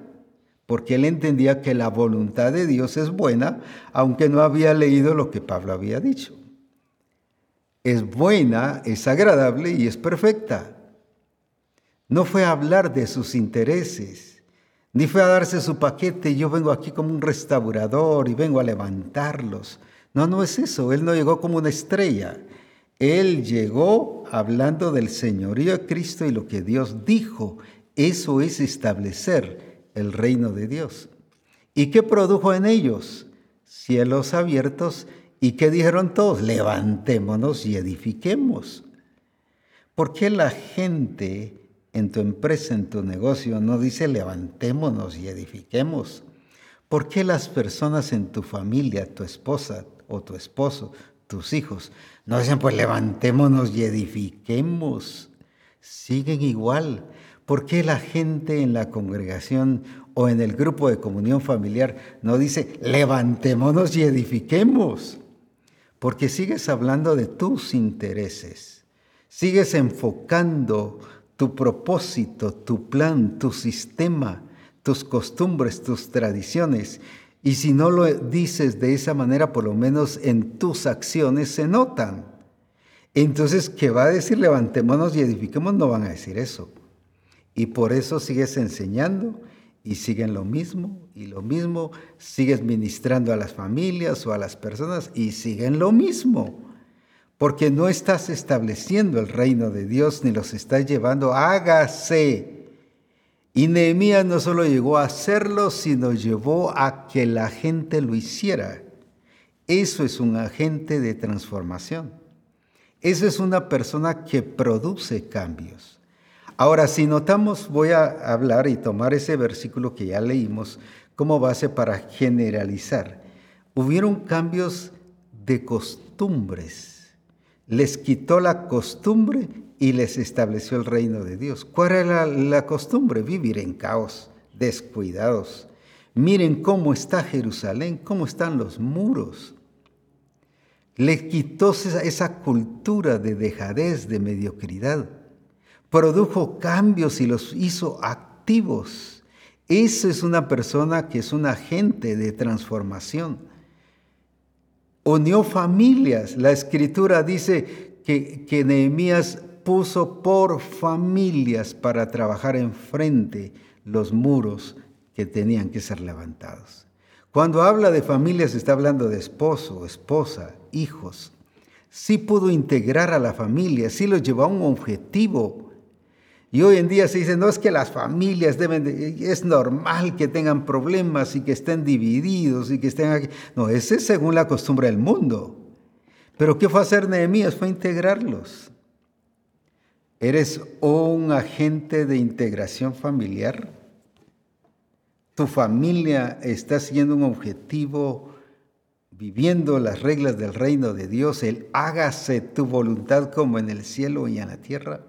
porque él entendía que la voluntad de Dios es buena, aunque no había leído lo que Pablo había dicho. Es buena, es agradable y es perfecta. No fue a hablar de sus intereses, ni fue a darse su paquete, yo vengo aquí como un restaurador y vengo a levantarlos. No, no es eso. Él no llegó como una estrella. Él llegó hablando del señorío de Cristo y lo que Dios dijo. Eso es establecer el reino de Dios. ¿Y qué produjo en ellos? Cielos abiertos. ¿Y qué dijeron todos? Levantémonos y edifiquemos. ¿Por qué la gente en tu empresa, en tu negocio, no dice levantémonos y edifiquemos? ¿Por qué las personas en tu familia, tu esposa, o tu esposo, tus hijos, no dicen pues levantémonos y edifiquemos. Siguen igual. ¿Por qué la gente en la congregación o en el grupo de comunión familiar no dice levantémonos y edifiquemos? Porque sigues hablando de tus intereses. Sigues enfocando tu propósito, tu plan, tu sistema, tus costumbres, tus tradiciones y si no lo dices de esa manera, por lo menos en tus acciones se notan. Entonces, ¿qué va a decir levantémonos y edifiquemos? No van a decir eso. Y por eso sigues enseñando y siguen lo mismo y lo mismo, sigues ministrando a las familias o a las personas y siguen lo mismo. Porque no estás estableciendo el reino de Dios ni los estás llevando, hágase y Nehemías no solo llegó a hacerlo, sino llevó a que la gente lo hiciera. Eso es un agente de transformación. Eso es una persona que produce cambios. Ahora, si notamos, voy a hablar y tomar ese versículo que ya leímos como base para generalizar. Hubieron cambios de costumbres. Les quitó la costumbre y les estableció el reino de Dios. ¿Cuál era la, costumbre? Vivir en caos, descuidados. Miren cómo está Jerusalén, cómo están los muros. Le quitó esa, esa cultura de dejadez, de mediocridad. Produjo cambios y los hizo activos. Esa es una persona que es un agente de transformación. Unió familias. La escritura dice que, que Nehemías puso por familias para trabajar enfrente los muros que tenían que ser levantados. Cuando habla de familias está hablando de esposo, esposa, hijos. Sí pudo integrar a la familia, sí los llevó a un objetivo. Y hoy en día se dice, no es que las familias deben, es normal que tengan problemas y que estén divididos y que estén aquí. No, ese es según la costumbre del mundo. Pero ¿qué fue hacer Nehemías? Fue integrarlos. ¿Eres un agente de integración familiar? ¿Tu familia está siendo un objetivo viviendo las reglas del reino de Dios, el hágase tu voluntad como en el cielo y en la tierra?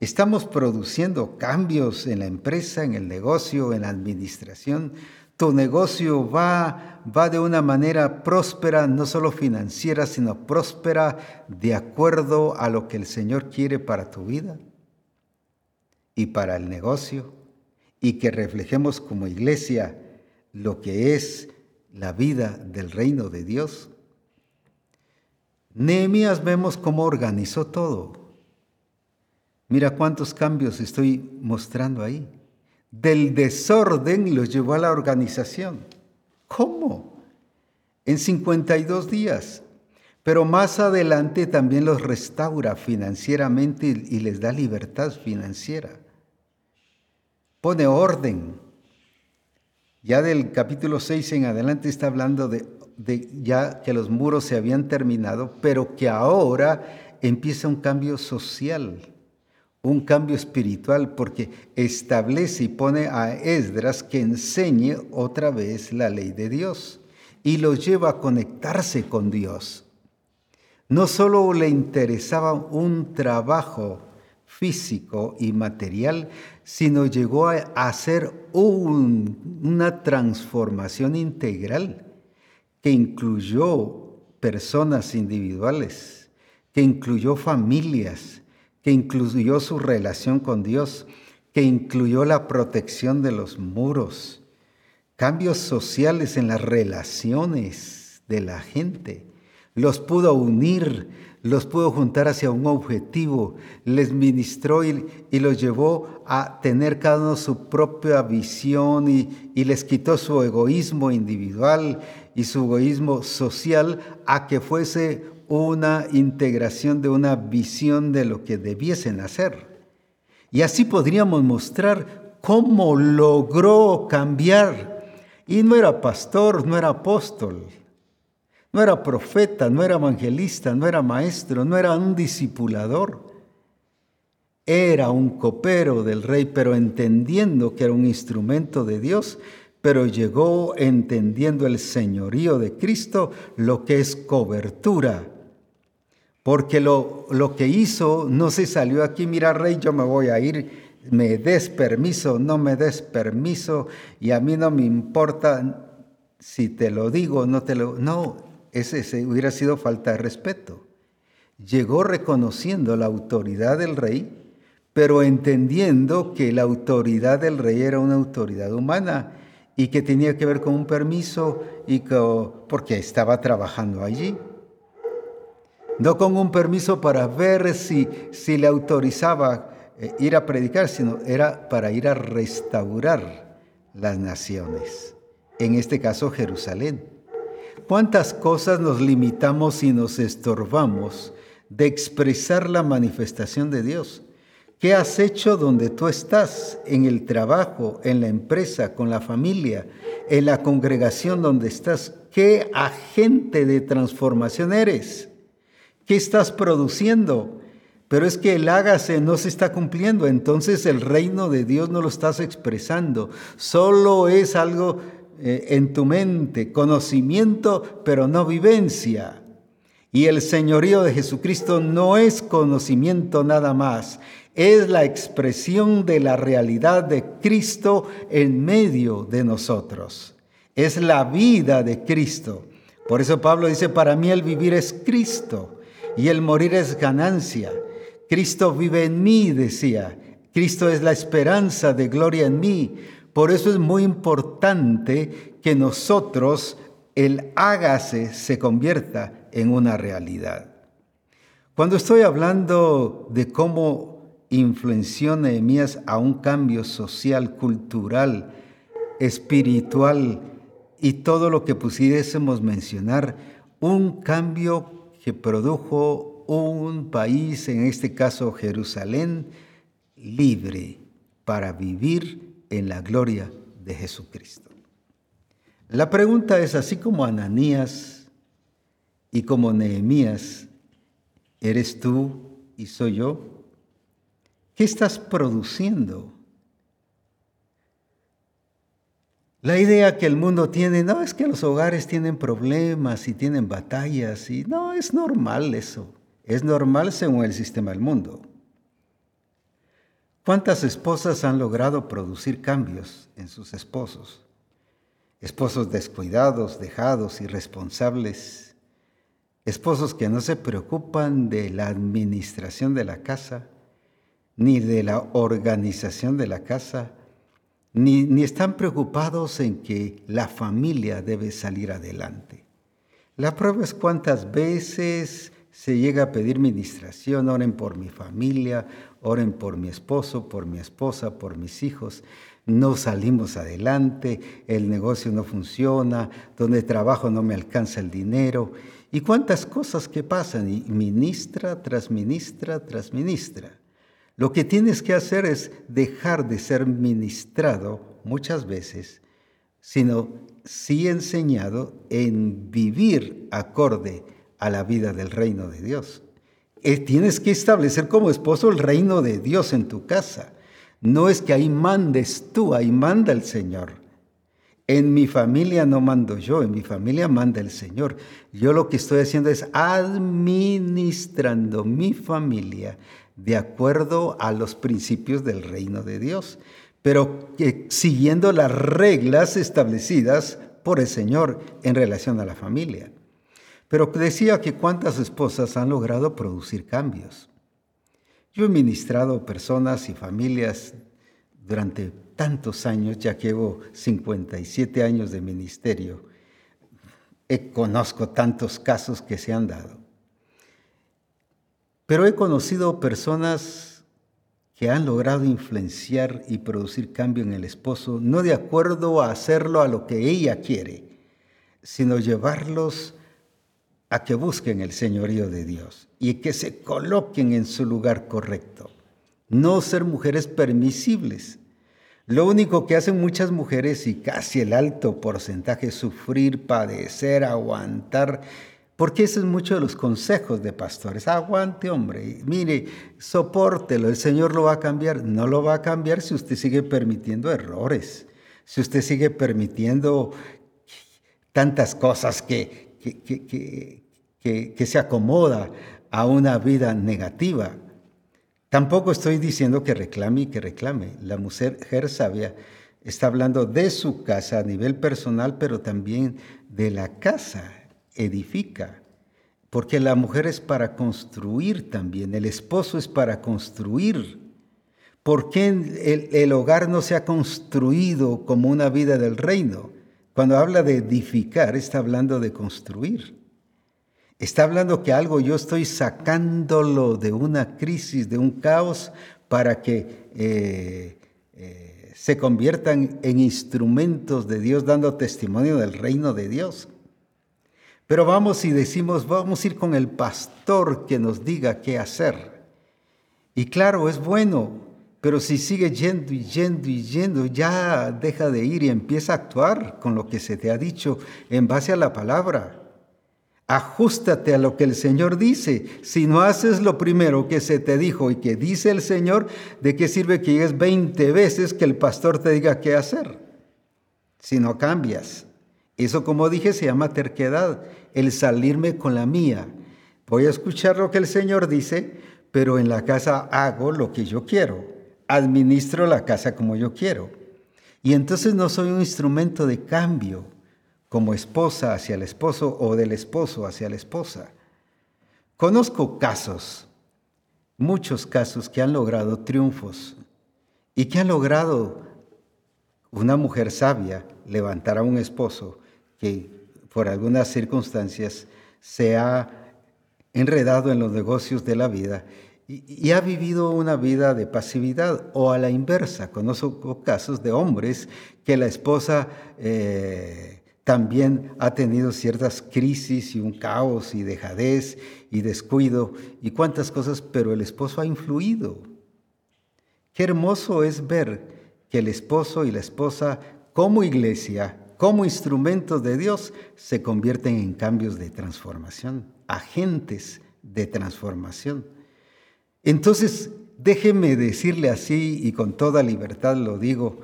¿Estamos produciendo cambios en la empresa, en el negocio, en la administración? Tu negocio va, va de una manera próspera, no solo financiera, sino próspera de acuerdo a lo que el Señor quiere para tu vida y para el negocio, y que reflejemos como iglesia lo que es la vida del reino de Dios. Nehemías vemos cómo organizó todo. Mira cuántos cambios estoy mostrando ahí del desorden los llevó a la organización. ¿Cómo? En 52 días. Pero más adelante también los restaura financieramente y les da libertad financiera. Pone orden. Ya del capítulo 6 en adelante está hablando de, de ya que los muros se habían terminado, pero que ahora empieza un cambio social un cambio espiritual porque establece y pone a Esdras que enseñe otra vez la ley de Dios y lo lleva a conectarse con Dios. No solo le interesaba un trabajo físico y material, sino llegó a hacer una transformación integral que incluyó personas individuales, que incluyó familias, que incluyó su relación con Dios, que incluyó la protección de los muros, cambios sociales en las relaciones de la gente. Los pudo unir, los pudo juntar hacia un objetivo, les ministró y, los llevó a tener cada uno su propia visión y, y les quitó su egoísmo individual y su egoísmo social a que fuese una integración de una visión de lo que debiesen hacer. Y así podríamos mostrar cómo logró cambiar. Y no era pastor, no era apóstol, no era profeta, no era evangelista, no era maestro, no era un discipulador. Era un copero del rey, pero entendiendo que era un instrumento de Dios, pero llegó entendiendo el señorío de Cristo, lo que es cobertura porque lo, lo que hizo no se salió aquí, mira rey, yo me voy a ir, me des permiso, no me des permiso, y a mí no me importa si te lo digo, no te lo... No, ese, hubiera sido falta de respeto. Llegó reconociendo la autoridad del rey, pero entendiendo que la autoridad del rey era una autoridad humana y que tenía que ver con un permiso y porque estaba trabajando allí no con un permiso para ver si, si le autorizaba eh, ir a predicar, sino era para ir a restaurar las naciones, en este caso Jerusalén. ¿Cuántas cosas nos limitamos y nos estorbamos de expresar la manifestación de Dios? ¿Qué has hecho donde tú estás? En el trabajo, en la empresa, con la familia, en la congregación donde estás. ¿Qué agente de transformación eres? ¿Qué estás produciendo? Pero es que el hágase no se está cumpliendo, entonces el reino de Dios no lo estás expresando. Solo es algo eh, en tu mente, conocimiento, pero no vivencia. Y el señorío de Jesucristo no es conocimiento nada más, es la expresión de la realidad de Cristo en medio de nosotros. Es la vida de Cristo. Por eso Pablo dice, para mí el vivir es Cristo y el morir es ganancia. Cristo vive en mí, decía. Cristo es la esperanza de gloria en mí. Por eso es muy importante que nosotros, el hágase, se convierta en una realidad. Cuando estoy hablando de cómo influenció Nehemías a un cambio social, cultural, espiritual y todo lo que pudiésemos mencionar, un cambio que produjo un país, en este caso Jerusalén, libre para vivir en la gloria de Jesucristo. La pregunta es, así como Ananías y como Nehemías, ¿eres tú y soy yo? ¿Qué estás produciendo? La idea que el mundo tiene, no, es que los hogares tienen problemas y tienen batallas, y no, es normal eso. Es normal según el sistema del mundo. ¿Cuántas esposas han logrado producir cambios en sus esposos? Esposos descuidados, dejados, irresponsables. Esposos que no se preocupan de la administración de la casa, ni de la organización de la casa, ni, ni están preocupados en que la familia debe salir adelante. La prueba es cuántas veces se llega a pedir ministración, oren por mi familia, oren por mi esposo, por mi esposa, por mis hijos. No salimos adelante, el negocio no funciona, donde trabajo no me alcanza el dinero. Y cuántas cosas que pasan, y ministra tras ministra tras ministra. Lo que tienes que hacer es dejar de ser ministrado muchas veces, sino sí enseñado en vivir acorde a la vida del reino de Dios. Eh, tienes que establecer como esposo el reino de Dios en tu casa. No es que ahí mandes tú, ahí manda el Señor. En mi familia no mando yo, en mi familia manda el Señor. Yo lo que estoy haciendo es administrando mi familia de acuerdo a los principios del reino de Dios, pero siguiendo las reglas establecidas por el Señor en relación a la familia. Pero decía que cuántas esposas han logrado producir cambios. Yo he ministrado personas y familias durante tantos años, ya que llevo 57 años de ministerio. He, conozco tantos casos que se han dado. Pero he conocido personas que han logrado influenciar y producir cambio en el esposo, no de acuerdo a hacerlo a lo que ella quiere, sino llevarlos a que busquen el señorío de Dios y que se coloquen en su lugar correcto. No ser mujeres permisibles. Lo único que hacen muchas mujeres y casi el alto porcentaje es sufrir, padecer, aguantar, porque ese es mucho de los consejos de pastores. Aguante, hombre, mire, soportelo, el Señor lo va a cambiar. No lo va a cambiar si usted sigue permitiendo errores, si usted sigue permitiendo tantas cosas que, que, que, se acomoda a una vida negativa. Tampoco estoy diciendo que reclame y que reclame. La mujer sabia está hablando de su casa a nivel personal, pero también de la casa, edifica. Porque la mujer es para construir también, el esposo es para construir. ¿Por qué el, hogar no se ha construido como una vida del reino? Cuando habla de edificar, está hablando de construir. Está hablando que algo yo estoy sacándolo de una crisis, de un caos, para que eh, eh, se conviertan en instrumentos de Dios dando testimonio del reino de Dios. Pero vamos y decimos, vamos a ir con el pastor que nos diga qué hacer. Y claro, es bueno, pero si sigue yendo y yendo y yendo, ya deja de ir y empieza a actuar con lo que se te ha dicho en base a la palabra. Ajustate a lo que el Señor dice. Si no haces lo primero que se te dijo y que dice el Señor, ¿de qué sirve que llegues 20 veces que el pastor te diga qué hacer? Si no cambias. Eso, como dije, se llama terquedad, el salirme con la mía. voy a escuchar lo que el Señor dice, pero en la casa hago lo que yo quiero, administro la casa como yo quiero. Y entonces no soy un instrumento de cambio como esposa hacia el esposo o del esposo hacia la esposa. Conozco casos, muchos casos que han logrado triunfos y que han logrado una mujer sabia levantar a un esposo que por algunas circunstancias se ha enredado en los negocios de la vida y, ha vivido una vida de pasividad o a la inversa. Conozco casos de hombres que la esposa eh, también ha tenido ciertas crisis y un caos y dejadez y descuido y cuántas cosas, pero el esposo ha influido. Qué hermoso es ver que el esposo y la esposa como iglesia, como instrumentos de Dios, se convierten en cambios de transformación, agentes de transformación. Entonces, déjeme decirle así y con toda libertad lo digo,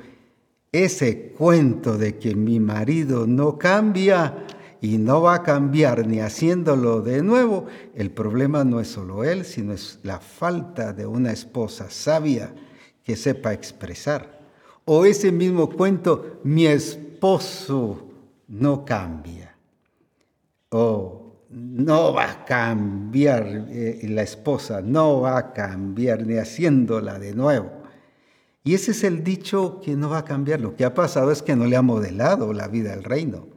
ese cuento de que mi marido no cambia y no va a cambiar ni haciéndolo de nuevo, el problema no es solo él, sino es la falta de una esposa sabia que sepa expresar o ese mismo cuento, mi esposo no cambia. O no va a cambiar eh, la esposa, no va a cambiar ni haciéndola de nuevo. Y ese es el dicho que no va a cambiar. Lo que ha pasado es que no le ha modelado la vida al reino.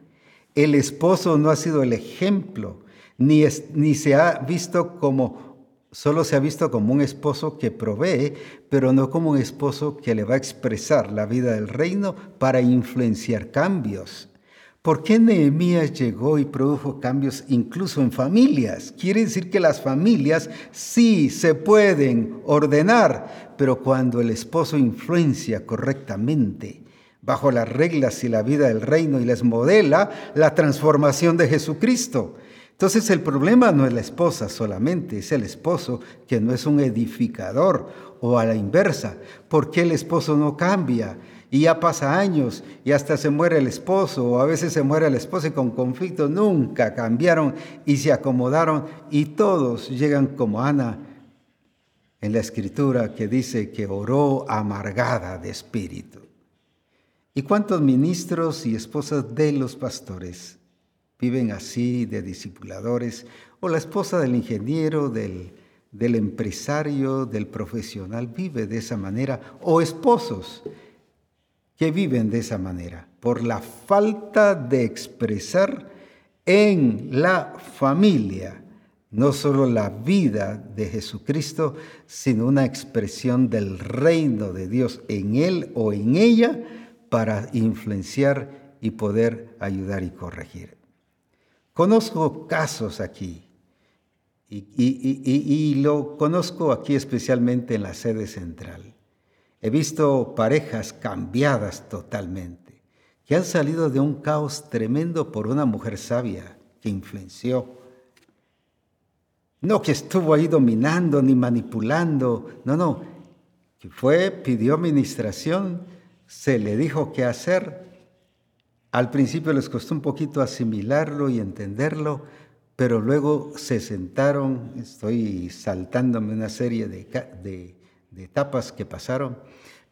El esposo no ha sido el ejemplo, ni, ni se ha visto como solo se ha visto como un esposo que provee, pero no como un esposo que le va a expresar la vida del reino para influenciar cambios. ¿Por qué Nehemías llegó y produjo cambios incluso en familias? Quiere decir que las familias sí se pueden ordenar, pero cuando el esposo influencia correctamente, bajo las reglas y la vida del reino y les modela la transformación de Jesucristo. Entonces el problema no es la esposa solamente, es el esposo que no es un edificador o a la inversa. ¿Por qué el esposo no cambia? Y ya pasa años y hasta se muere el esposo o a veces se muere el esposo y con conflicto nunca cambiaron y se acomodaron y todos llegan como Ana en la escritura que dice que oró amargada de espíritu. ¿Y cuántos ministros y esposas de los pastores viven así de discipuladores, o la esposa del ingeniero, del, del empresario, del profesional, vive de esa manera, o esposos que viven de esa manera, por la falta de expresar en la familia no solo la vida de Jesucristo, sino una expresión del reino de Dios en él o en ella para influenciar y poder ayudar y corregir. Conozco casos aquí y, lo conozco aquí especialmente en la sede central. He visto parejas cambiadas totalmente, que han salido de un caos tremendo por una mujer sabia que influenció. No que estuvo ahí dominando ni manipulando, no, no, que fue, pidió administración, se le dijo qué hacer al principio les costó un poquito asimilarlo y entenderlo, pero luego se sentaron, estoy saltándome una serie de, etapas que pasaron,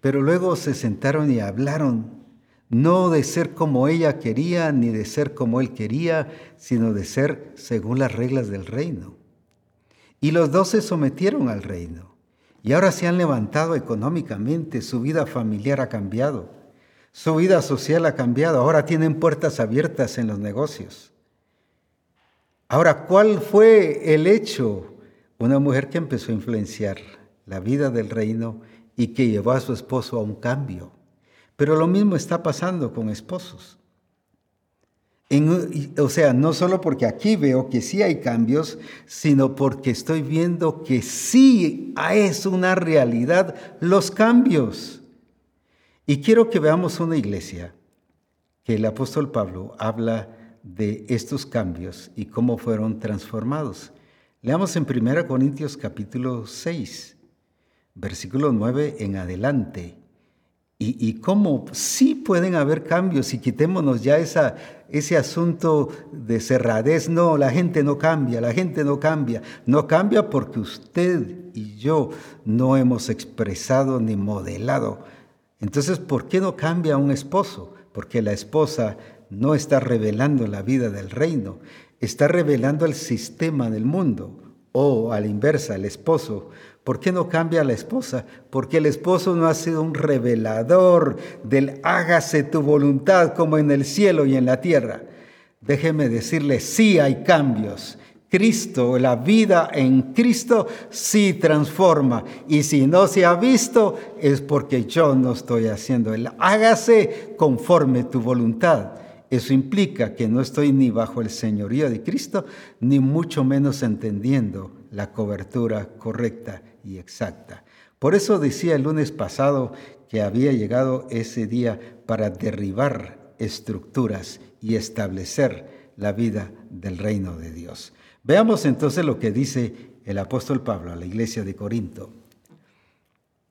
pero luego se sentaron y hablaron, no de ser como ella quería, ni de ser como él quería, sino de ser según las reglas del reino. Y los dos se sometieron al reino. Y ahora se han levantado económicamente, su vida familiar ha cambiado. Su vida social ha cambiado, ahora tienen puertas abiertas en los negocios. Ahora, ¿cuál fue el hecho? Una mujer que empezó a influenciar la vida del reino y que llevó a su esposo a un cambio. Pero lo mismo está pasando con esposos. o sea, no solo porque aquí veo que sí hay cambios, sino porque estoy viendo que sí es una realidad los cambios. Y quiero que veamos una iglesia que el apóstol Pablo habla de estos cambios y cómo fueron transformados. Leamos en 1 Corintios capítulo 6, versículo 9 en adelante. y, cómo sí pueden haber cambios y quitémonos ya ese asunto de cerradez. No, la gente no cambia, la gente no cambia. No cambia porque usted y yo no hemos expresado ni modelado. Entonces, ¿por qué no cambia un esposo? Porque la esposa no está revelando la vida del reino, está revelando el sistema del mundo. O a la inversa, el esposo ¿Por qué no cambia la esposa? Porque el esposo no ha sido un revelador del hágase tu voluntad como en el cielo y en la tierra. Déjeme decirle, sí hay cambios. Cristo, la vida en Cristo sí transforma. Y si no se ha visto, es porque yo no estoy haciendo el hágase conforme tu voluntad. Eso implica que no estoy ni bajo el señorío de Cristo, ni mucho menos entendiendo la cobertura correcta y exacta. Por eso decía el lunes pasado que había llegado ese día para derribar estructuras y establecer la vida del reino de Dios. Veamos entonces lo que dice el apóstol Pablo a la iglesia de Corinto.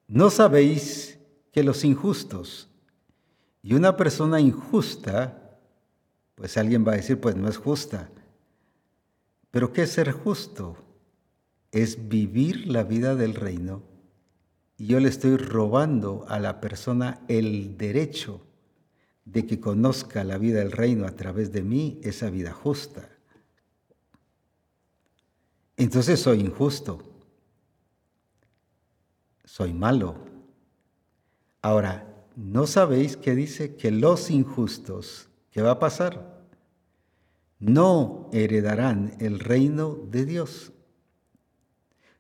¿No sabéis que los injustos y una persona injusta, pues alguien va a decir, pues no es justa, pero ¿qué es ser justo? es vivir la vida del reino y yo le estoy robando a la persona el derecho de que conozca la vida del reino a través de mí, esa vida justa. Entonces soy injusto, soy malo. Ahora, ¿no sabéis qué dice? Que los injustos, ¿qué va a pasar? No heredarán el reino de Dios.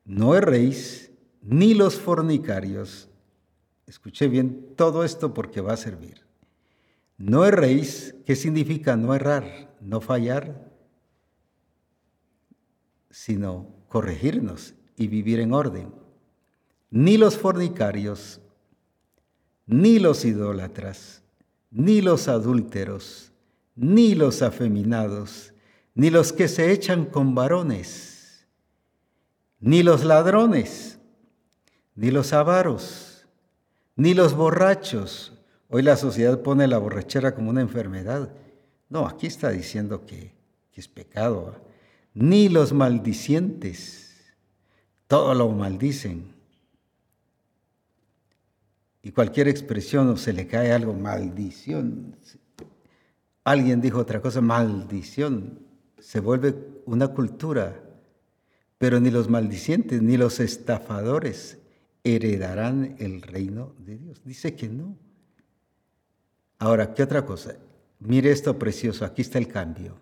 No erréis, ni los fornicarios. Escuché bien todo esto porque va a servir. No erréis, ¿qué significa no errar? No fallar, sino corregirnos y vivir en orden. Ni los fornicarios, ni los idólatras, ni los adúlteros, ni los afeminados, ni los que se echan con varones ni los ladrones, ni los avaros, ni los borrachos. Hoy la sociedad pone la borrachera como una enfermedad. No, aquí está diciendo que, es pecado. Ni los maldicientes, todo lo maldicen. Y cualquier expresión o se le cae algo, maldición. Alguien dijo otra cosa, maldición. Se vuelve una cultura pero ni los maldicientes ni los estafadores heredarán el reino de Dios. Dice que no. Ahora, ¿qué otra cosa? Mire esto precioso, aquí está el cambio.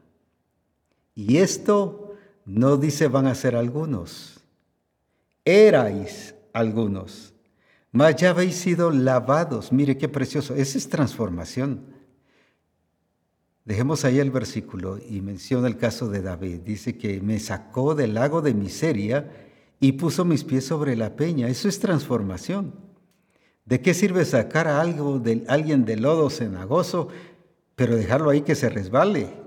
Y esto no dice van a ser algunos, erais algunos, mas ya habéis sido lavados. Mire qué precioso, esa es transformación. Dejemos ahí el versículo y menciona el caso de David. Dice que me sacó del lago de miseria y puso mis pies sobre la peña. Eso es transformación. ¿De qué sirve sacar a algo de, alguien de lodo cenagoso, pero dejarlo ahí que se resbale?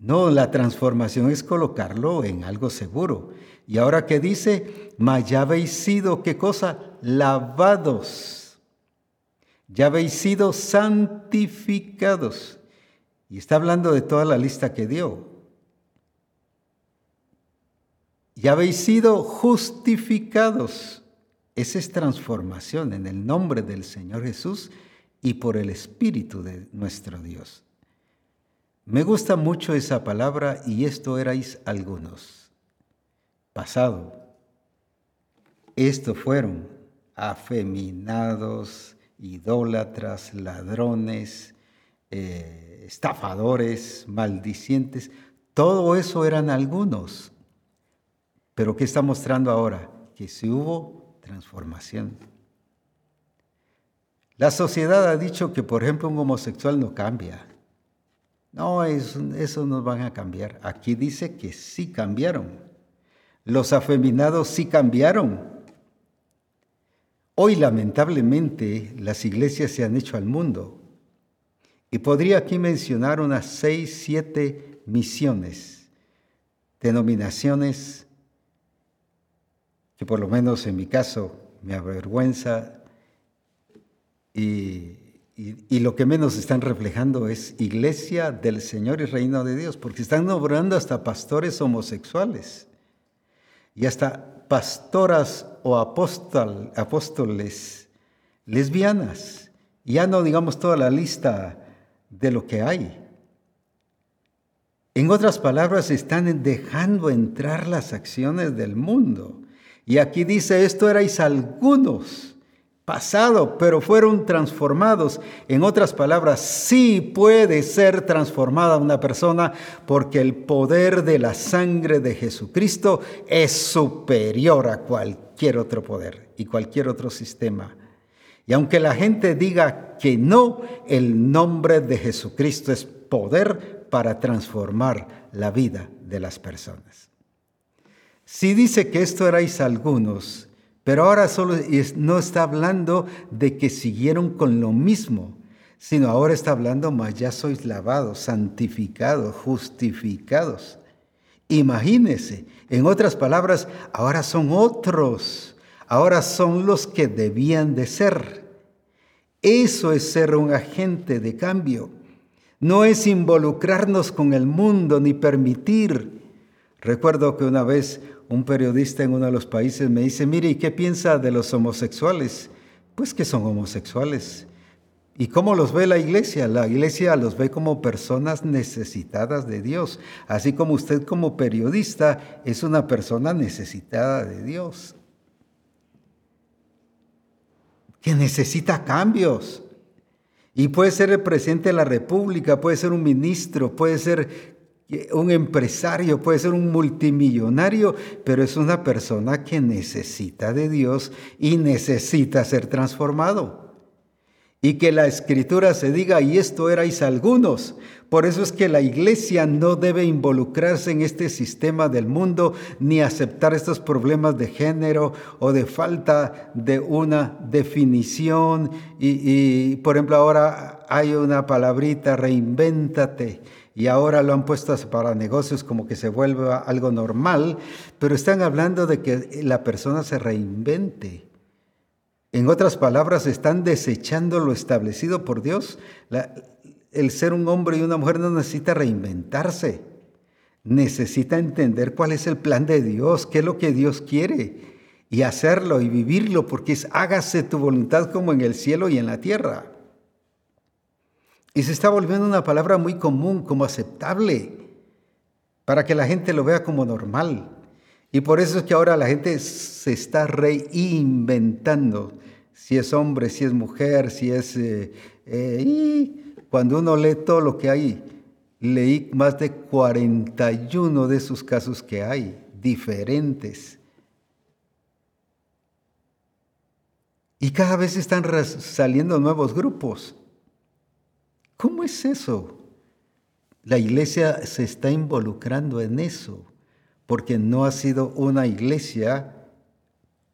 No, la transformación es colocarlo en algo seguro. Y ahora que dice, mas ya habéis sido, ¿qué cosa? Lavados. Ya habéis sido santificados. Y está hablando de toda la lista que dio. Ya habéis sido justificados. Esa es transformación en el nombre del Señor Jesús y por el Espíritu de nuestro Dios. Me gusta mucho esa palabra y esto erais algunos. Pasado. Estos fueron afeminados, idólatras, ladrones, eh, estafadores, maldicientes, todo eso eran algunos. Pero ¿qué está mostrando ahora? Que si hubo transformación. La sociedad ha dicho que, por ejemplo, un homosexual no cambia. No, eso, eso no van a cambiar. Aquí dice que sí cambiaron. Los afeminados sí cambiaron. Hoy, lamentablemente, las iglesias se han hecho al mundo. Y podría aquí mencionar unas seis, siete misiones, denominaciones que por lo menos en mi caso me avergüenza y, lo que menos están reflejando es iglesia del Señor y reino de Dios, porque están nombrando hasta pastores homosexuales y hasta pastoras o apóstoles lesbianas. Ya no digamos toda la lista de lo que hay. En otras palabras, están dejando entrar las acciones del mundo. Y aquí dice, esto erais algunos, pasado, pero fueron transformados. En otras palabras, sí puede ser transformada una persona porque el poder de la sangre de Jesucristo es superior a cualquier otro poder y cualquier otro sistema. Y aunque la gente diga que no, el nombre de Jesucristo es poder para transformar la vida de las personas. Si dice que esto erais algunos, pero ahora solo no está hablando de que siguieron con lo mismo, sino ahora está hablando más ya sois lavados, santificados, justificados. Imagínese, en otras palabras, ahora son otros, ahora son los que debían de ser. Eso es ser un agente de cambio no es involucrarnos con el mundo ni permitir. Recuerdo que una vez un periodista en uno de los países me dice, mire, ¿y qué piensa de los homosexuales? Pues que son homosexuales. ¿Y cómo los ve la iglesia? La iglesia los ve como personas necesitadas de Dios, así como usted como periodista es una persona necesitada de Dios, que necesita cambios. Y puede ser el presidente de la República, puede ser un ministro, puede ser un empresario, puede ser un multimillonario, pero es una persona que necesita de Dios y necesita ser transformado y que la escritura se diga, y esto erais algunos. Por eso es que la iglesia no debe involucrarse en este sistema del mundo ni aceptar estos problemas de género o de falta de una definición. Y, por ejemplo, ahora hay una palabrita, reinvéntate. Y ahora lo han puesto para negocios como que se vuelva algo normal, pero están hablando de que la persona se reinvente. En otras palabras, están desechando lo establecido por Dios. el ser un hombre y una mujer no necesita reinventarse. Necesita entender cuál es el plan de Dios, qué es lo que Dios quiere y hacerlo y vivirlo, porque es hágase tu voluntad como en el cielo y en la tierra. Y se está volviendo una palabra muy común, como aceptable, para que la gente lo vea como normal. Y por eso es que ahora la gente se está reinventando, si es hombre, si es mujer, si es... Eh, eh, y cuando uno lee todo lo que hay, leí más de 41 de esos casos que hay, diferentes. Y cada vez están saliendo nuevos grupos. ¿Cómo es eso? La iglesia se está involucrando en eso porque no ha sido una iglesia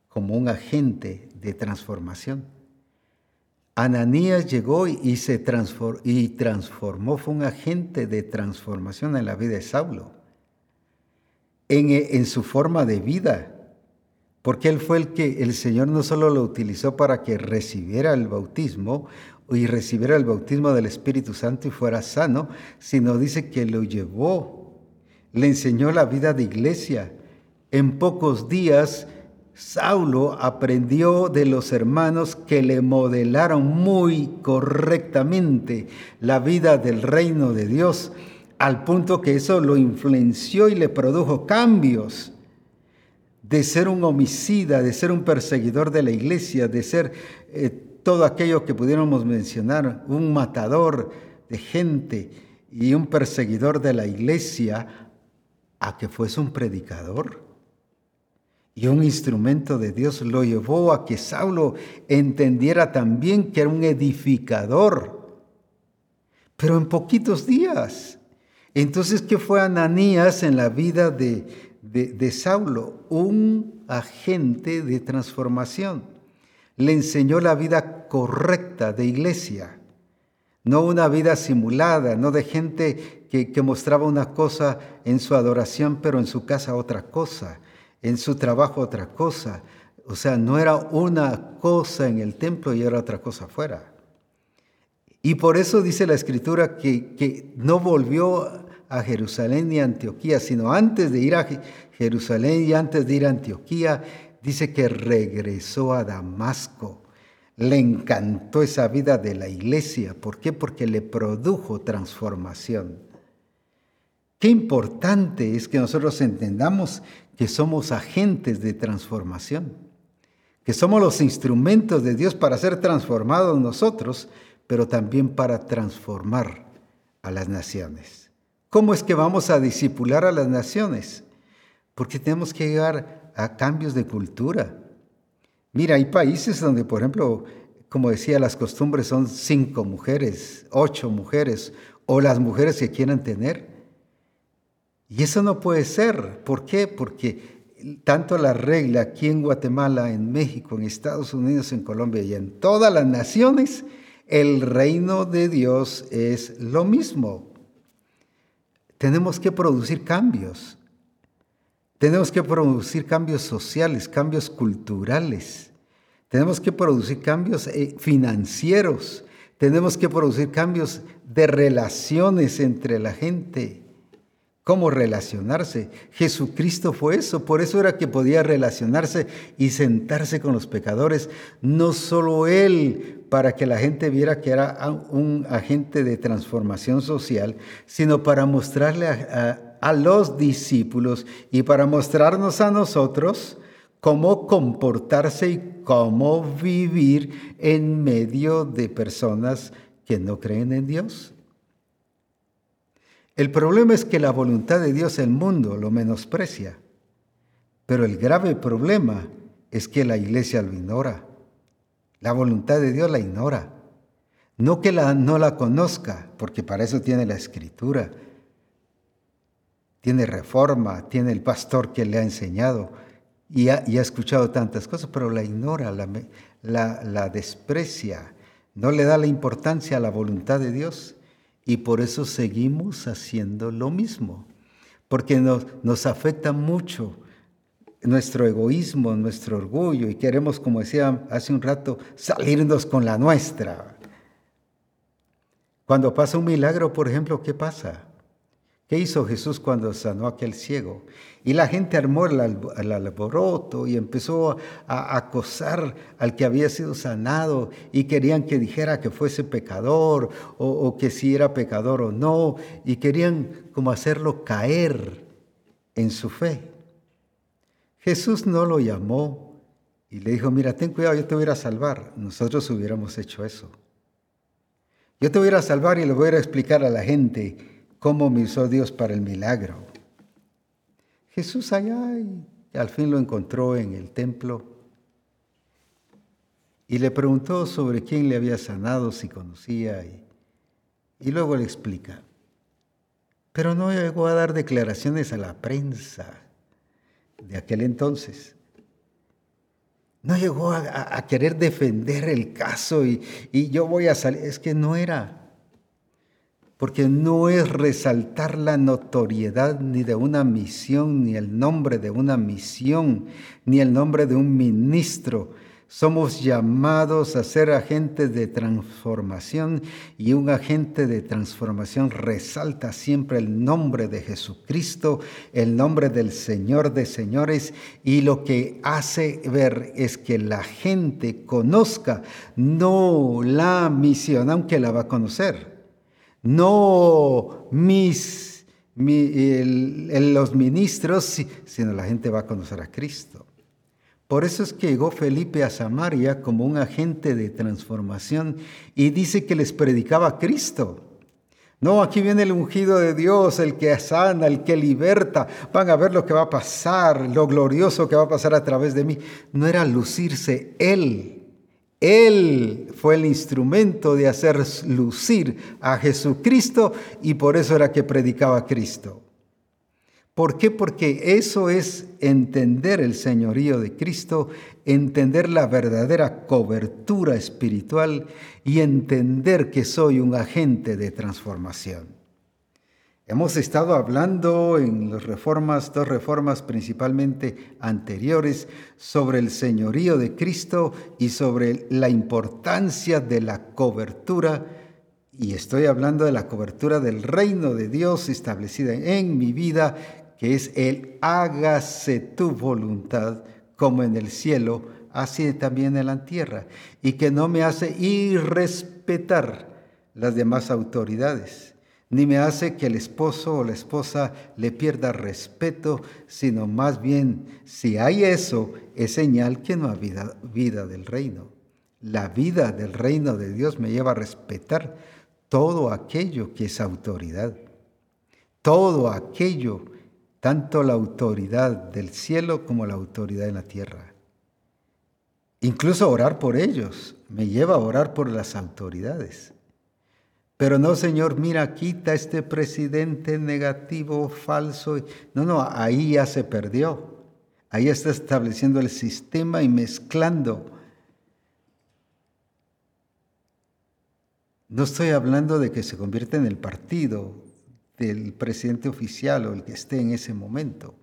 como un agente de transformación. Ananías llegó y se transformó, y transformó, fue un agente de transformación en la vida de Saulo, en, en su forma de vida, porque él fue el que el Señor no solo lo utilizó para que recibiera el bautismo y recibiera el bautismo del Espíritu Santo y fuera sano, sino dice que lo llevó le enseñó la vida de iglesia. En pocos días, Saulo aprendió de los hermanos que le modelaron muy correctamente la vida del reino de Dios, al punto que eso lo influenció y le produjo cambios de ser un homicida, de ser un perseguidor de la iglesia, de ser eh, todo aquello que pudiéramos mencionar, un matador de gente y un perseguidor de la iglesia, a que fuese un predicador y un instrumento de Dios, lo llevó a que Saulo entendiera también que era un edificador, pero en poquitos días. Entonces, ¿qué fue Ananías en la vida de, de, de Saulo? Un agente de transformación. Le enseñó la vida correcta de iglesia no una vida simulada, no de gente que, mostraba una cosa en su adoración, pero en su casa otra cosa, en su trabajo otra cosa. O sea, no era una cosa en el templo y era otra cosa afuera. Y por eso dice la escritura que, que no volvió a Jerusalén ni a Antioquía, sino antes de ir a Jerusalén y antes de ir a Antioquía, dice que regresó a Damasco. Le encantó esa vida de la iglesia. ¿Por qué? Porque le produjo transformación. Qué importante es que nosotros entendamos que somos agentes de transformación, que somos los instrumentos de Dios para ser transformados nosotros, pero también para transformar a las naciones. ¿Cómo es que vamos a disipular a las naciones? Porque tenemos que llegar a cambios de cultura. Mira, hay países donde, por ejemplo, como decía, las costumbres son cinco mujeres, ocho mujeres, o las mujeres que quieran tener. Y eso no puede ser. ¿Por qué? Porque tanto la regla aquí en Guatemala, en México, en Estados Unidos, en Colombia y en todas las naciones, el reino de Dios es lo mismo. Tenemos que producir cambios. Tenemos que producir cambios sociales, cambios culturales. Tenemos que producir cambios eh, financieros. Tenemos que producir cambios de relaciones entre la gente cómo relacionarse. Jesucristo fue eso, por eso era que podía relacionarse y sentarse con los pecadores, no solo Él para que la gente viera que era un agente de transformación social, sino para mostrarle a, a los discípulos y para mostrarnos a nosotros cómo comportarse y cómo vivir en medio de personas que no creen en Dios. El problema es que la voluntad de Dios el mundo lo menosprecia, pero el grave problema es que la iglesia lo ignora. La voluntad de Dios la ignora. No que la, no la conozca, porque para eso tiene la escritura, tiene reforma, tiene el pastor que le ha enseñado y ha, escuchado tantas cosas, pero la ignora, la, desprecia, no le da la importancia a la voluntad de Dios. Y por eso seguimos haciendo lo mismo, porque nos, nos afecta mucho nuestro egoísmo, nuestro orgullo, y queremos, como decía hace un rato, salirnos con la nuestra. Cuando pasa un milagro, por ejemplo, ¿qué pasa? ¿Qué hizo Jesús cuando sanó a aquel ciego? Y la gente armó el, alboroto y empezó a, acosar al que había sido sanado y querían que dijera que fuese pecador o, o que si era pecador o no y querían como hacerlo caer en su fe. Jesús no lo llamó y le dijo, mira, ten cuidado, yo te voy a salvar. Nosotros hubiéramos hecho eso. Yo te voy a salvar y le voy a explicar a la gente cómo me usó Dios para el milagro. Jesús allá y al fin lo encontró en el templo y le preguntó sobre quién le había sanado, si conocía, y, y luego le explica. Pero no llegó a dar declaraciones a la prensa de aquel entonces. No llegó a, querer defender el caso y, y yo voy a salir. Es que no era porque no es resaltar la notoriedad ni de una misión, ni el nombre de una misión, ni el nombre de un ministro. Somos llamados a ser agentes de transformación y un agente de transformación resalta siempre el nombre de Jesucristo, el nombre del Señor de señores y lo que hace ver es que la gente conozca no la misión, aunque la va a conocer no mis, los ministros, sino la gente va a conocer a Cristo. Por eso es que llegó Felipe a Samaria como un agente de transformación y dice que les predicaba a Cristo. No, aquí viene el ungido de Dios, el que sana, el que liberta. Van a ver lo que va a pasar, lo glorioso que va a pasar a través de mí. No era lucirse Él, él fue el instrumento de hacer lucir a Jesucristo y por eso era que predicaba Cristo. ¿Por qué? Porque eso es entender el señorío de Cristo, entender la verdadera cobertura espiritual y entender que soy un agente de transformación. Hemos estado hablando en las reformas, dos reformas principalmente anteriores, sobre el señorío de Cristo y sobre la importancia de la cobertura y estoy hablando de la cobertura del reino de Dios establecida en mi vida, que es el hágase tu voluntad como en el cielo, así también en la tierra, y que no me hace irrespetar las demás autoridades, ni me hace que el esposo o la esposa le pierda respeto, sino más bien, si hay eso, es señal que no hay vida, vida del reino. La vida del reino de Dios me lleva a respetar todo aquello que es autoridad, todo aquello, tanto la autoridad del cielo como la autoridad en la tierra. Incluso orar por ellos me lleva a orar por las autoridades. Pero no, Señor, mira, quita este presidente negativo, falso. No, no, ahí ya se perdió. Ahí está estableciendo el sistema y mezclando No estoy hablando de que se convierta en el partido del presidente oficial o el que esté en ese momento,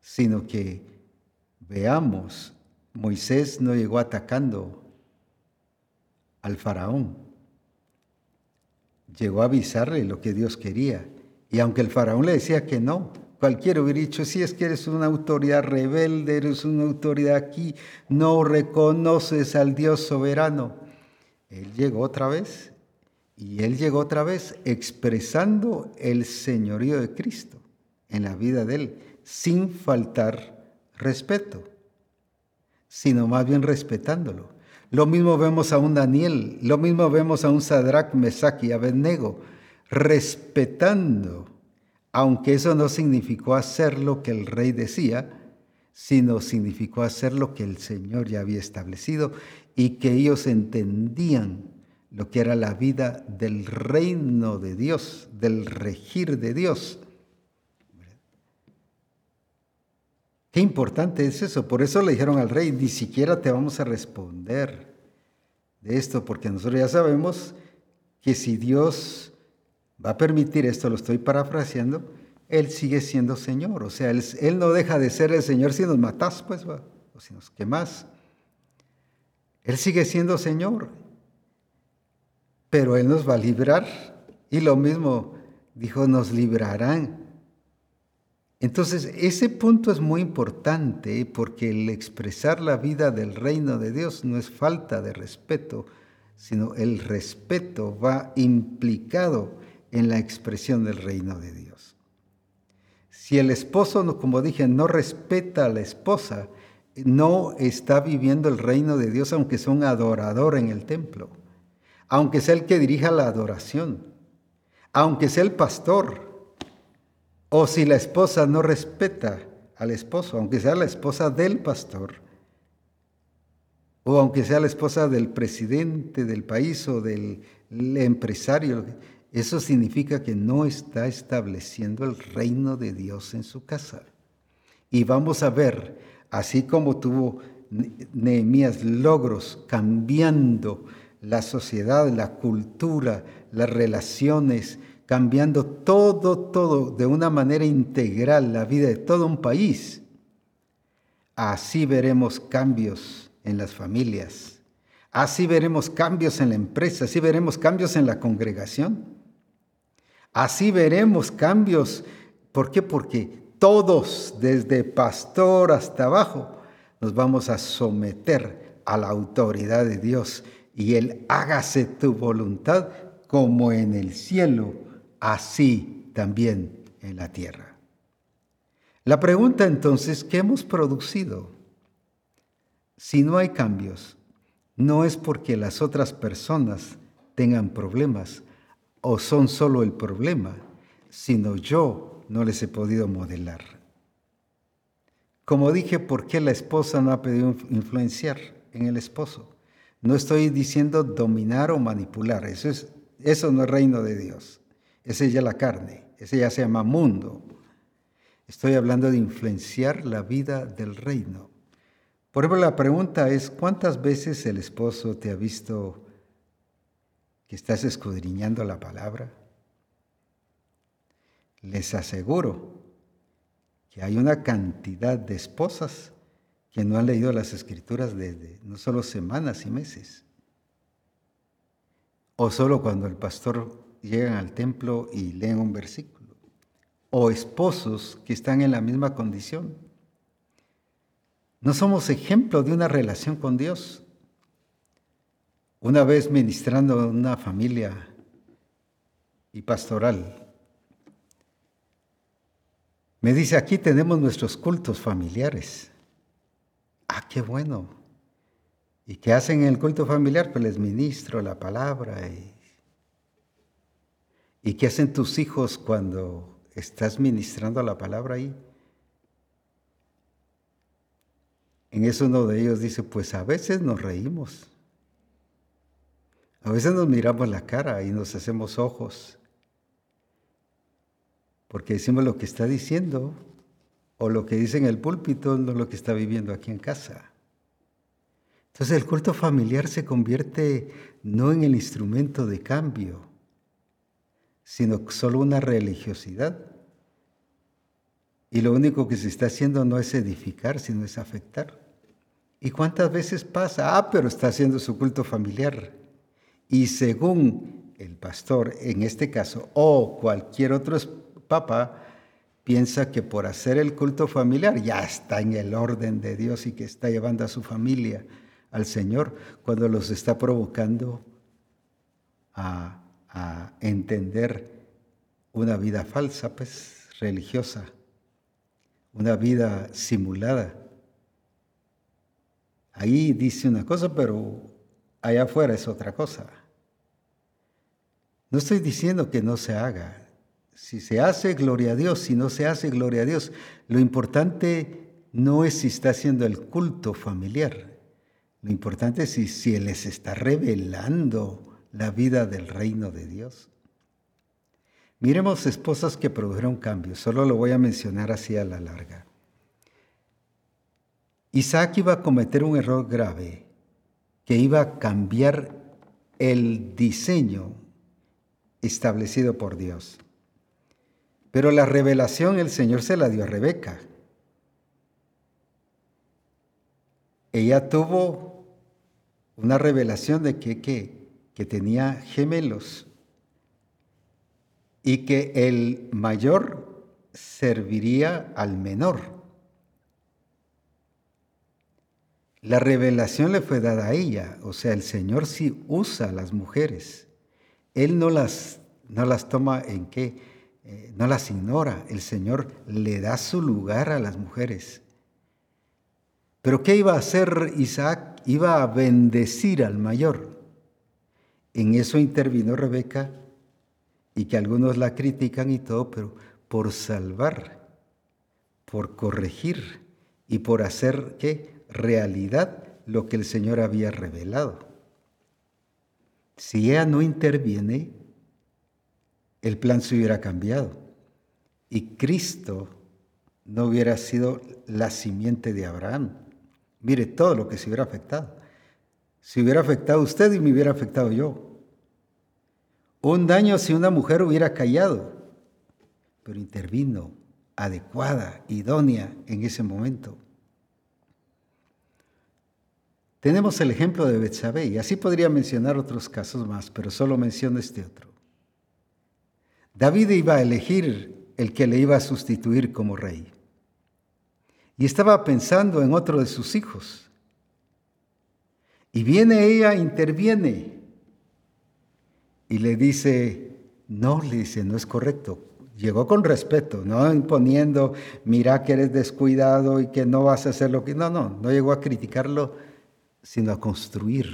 sino que veamos, Moisés no llegó atacando al faraón, llegó a avisarle lo que Dios quería. Y aunque el faraón le decía que no, cualquiera hubiera dicho, si es que eres una autoridad rebelde, eres una autoridad aquí, no reconoces al Dios soberano. Él llegó otra vez y él llegó otra vez expresando el señorío de Cristo en la vida de él, sin faltar respeto, sino más bien respetándolo. Lo mismo vemos a un Daniel, lo mismo vemos a un Sadrach, Mesach y Abednego, respetando, aunque eso no significó hacer lo que el rey decía, sino significó hacer lo que el Señor ya había establecido y que ellos entendían lo que era la vida del reino de Dios, del regir de Dios. Qué importante es eso. Por eso le dijeron al rey, ni siquiera te vamos a responder de esto, porque nosotros ya sabemos que si Dios va a permitir esto, lo estoy parafraseando, Él sigue siendo Señor. O sea, Él, no deja de ser el Señor si nos matás, pues, o si nos quemás. Él sigue siendo Señor, pero Él nos va a librar. Y lo mismo dijo, nos librarán. Entonces, ese punto es muy importante porque el expresar la vida del reino de Dios no es falta de respeto, sino el respeto va implicado en la expresión del reino de Dios. Si el esposo, como dije, no respeta a la esposa, no está viviendo el reino de Dios aunque sea un adorador en el templo, aunque sea el que dirija la adoración, aunque sea el pastor, o si la esposa no respeta al esposo, aunque sea la esposa del pastor, o aunque sea la esposa del presidente del país o del empresario, eso significa que no está estableciendo el reino de Dios en su casa. Y vamos a ver así como tuvo Nehemías logros cambiando la sociedad, la cultura, las relaciones, cambiando todo, todo de una manera integral la vida de todo un país. Así veremos cambios en las familias, así veremos cambios en la empresa, así veremos cambios en la congregación, así veremos cambios. ¿Por qué? Porque todos, desde pastor hasta abajo, nos vamos a someter a la autoridad de Dios y Él hágase tu voluntad como en el cielo, así también en la tierra. La pregunta entonces, ¿qué hemos producido? Si no hay cambios, no es porque las otras personas tengan problemas o son solo el problema, sino yo no les he podido modelar. Como dije, ¿por qué la esposa no ha pedido influenciar en el esposo? No estoy diciendo dominar o manipular, eso, es, eso no es reino de Dios, es ya la carne, ese ya se llama mundo. Estoy hablando de influenciar la vida del reino. Por ejemplo, la pregunta es, ¿cuántas veces el esposo te ha visto que estás escudriñando la palabra? les aseguro que hay una cantidad de esposas que no han leído las escrituras desde no solo semanas y meses. o solo cuando el pastor llega al templo y leen un versículo, o esposos que están en la misma condición. No somos ejemplo de una relación con Dios. Una vez ministrando en una familia y pastoral, me dice, aquí tenemos nuestros cultos familiares. Ah, qué bueno. ¿Y qué hacen en el culto familiar? Pues les ministro la palabra. ¿Y, ¿Y qué hacen tus hijos cuando estás ministrando la palabra ahí? En eso uno de ellos dice, pues a veces nos reímos. A veces nos miramos la cara y nos hacemos ojos porque decimos lo que está diciendo o lo que dice en el púlpito, no lo que está viviendo aquí en casa. Entonces el culto familiar se convierte no en el instrumento de cambio, sino solo una religiosidad. Y lo único que se está haciendo no es edificar, sino es afectar. ¿Y cuántas veces pasa? Ah, pero está haciendo su culto familiar. Y según el pastor, en este caso, o cualquier otro Papa piensa que por hacer el culto familiar ya está en el orden de Dios y que está llevando a su familia al Señor cuando los está provocando a, a entender una vida falsa, pues religiosa, una vida simulada. Ahí dice una cosa, pero allá afuera es otra cosa. No estoy diciendo que no se haga, si se hace, gloria a Dios. Si no se hace, gloria a Dios. Lo importante no es si está haciendo el culto familiar. Lo importante es si, si les está revelando la vida del reino de Dios. Miremos esposas que produjeron cambios. Solo lo voy a mencionar así a la larga. Isaac iba a cometer un error grave que iba a cambiar el diseño establecido por Dios. Pero la revelación el Señor se la dio a Rebeca. Ella tuvo una revelación de que, que tenía gemelos y que el mayor serviría al menor. La revelación le fue dada a ella, o sea, el Señor sí usa a las mujeres. Él no las, no las toma en qué? Eh, no las ignora, el Señor le da su lugar a las mujeres. Pero ¿qué iba a hacer Isaac? Iba a bendecir al mayor. En eso intervino Rebeca y que algunos la critican y todo, pero por salvar, por corregir y por hacer ¿qué? realidad lo que el Señor había revelado. Si ella no interviene, el plan se hubiera cambiado y Cristo no hubiera sido la simiente de Abraham. Mire todo lo que se hubiera afectado. Se hubiera afectado usted y me hubiera afectado yo. Un daño si una mujer hubiera callado, pero intervino adecuada, idónea en ese momento. Tenemos el ejemplo de Betsabé y así podría mencionar otros casos más, pero solo menciono este otro. David iba a elegir el que le iba a sustituir como rey. Y estaba pensando en otro de sus hijos. Y viene ella, interviene y le dice, no, le dice, no es correcto. Llegó con respeto, no imponiendo, mira que eres descuidado y que no vas a hacer lo que... No, no, no llegó a criticarlo, sino a construir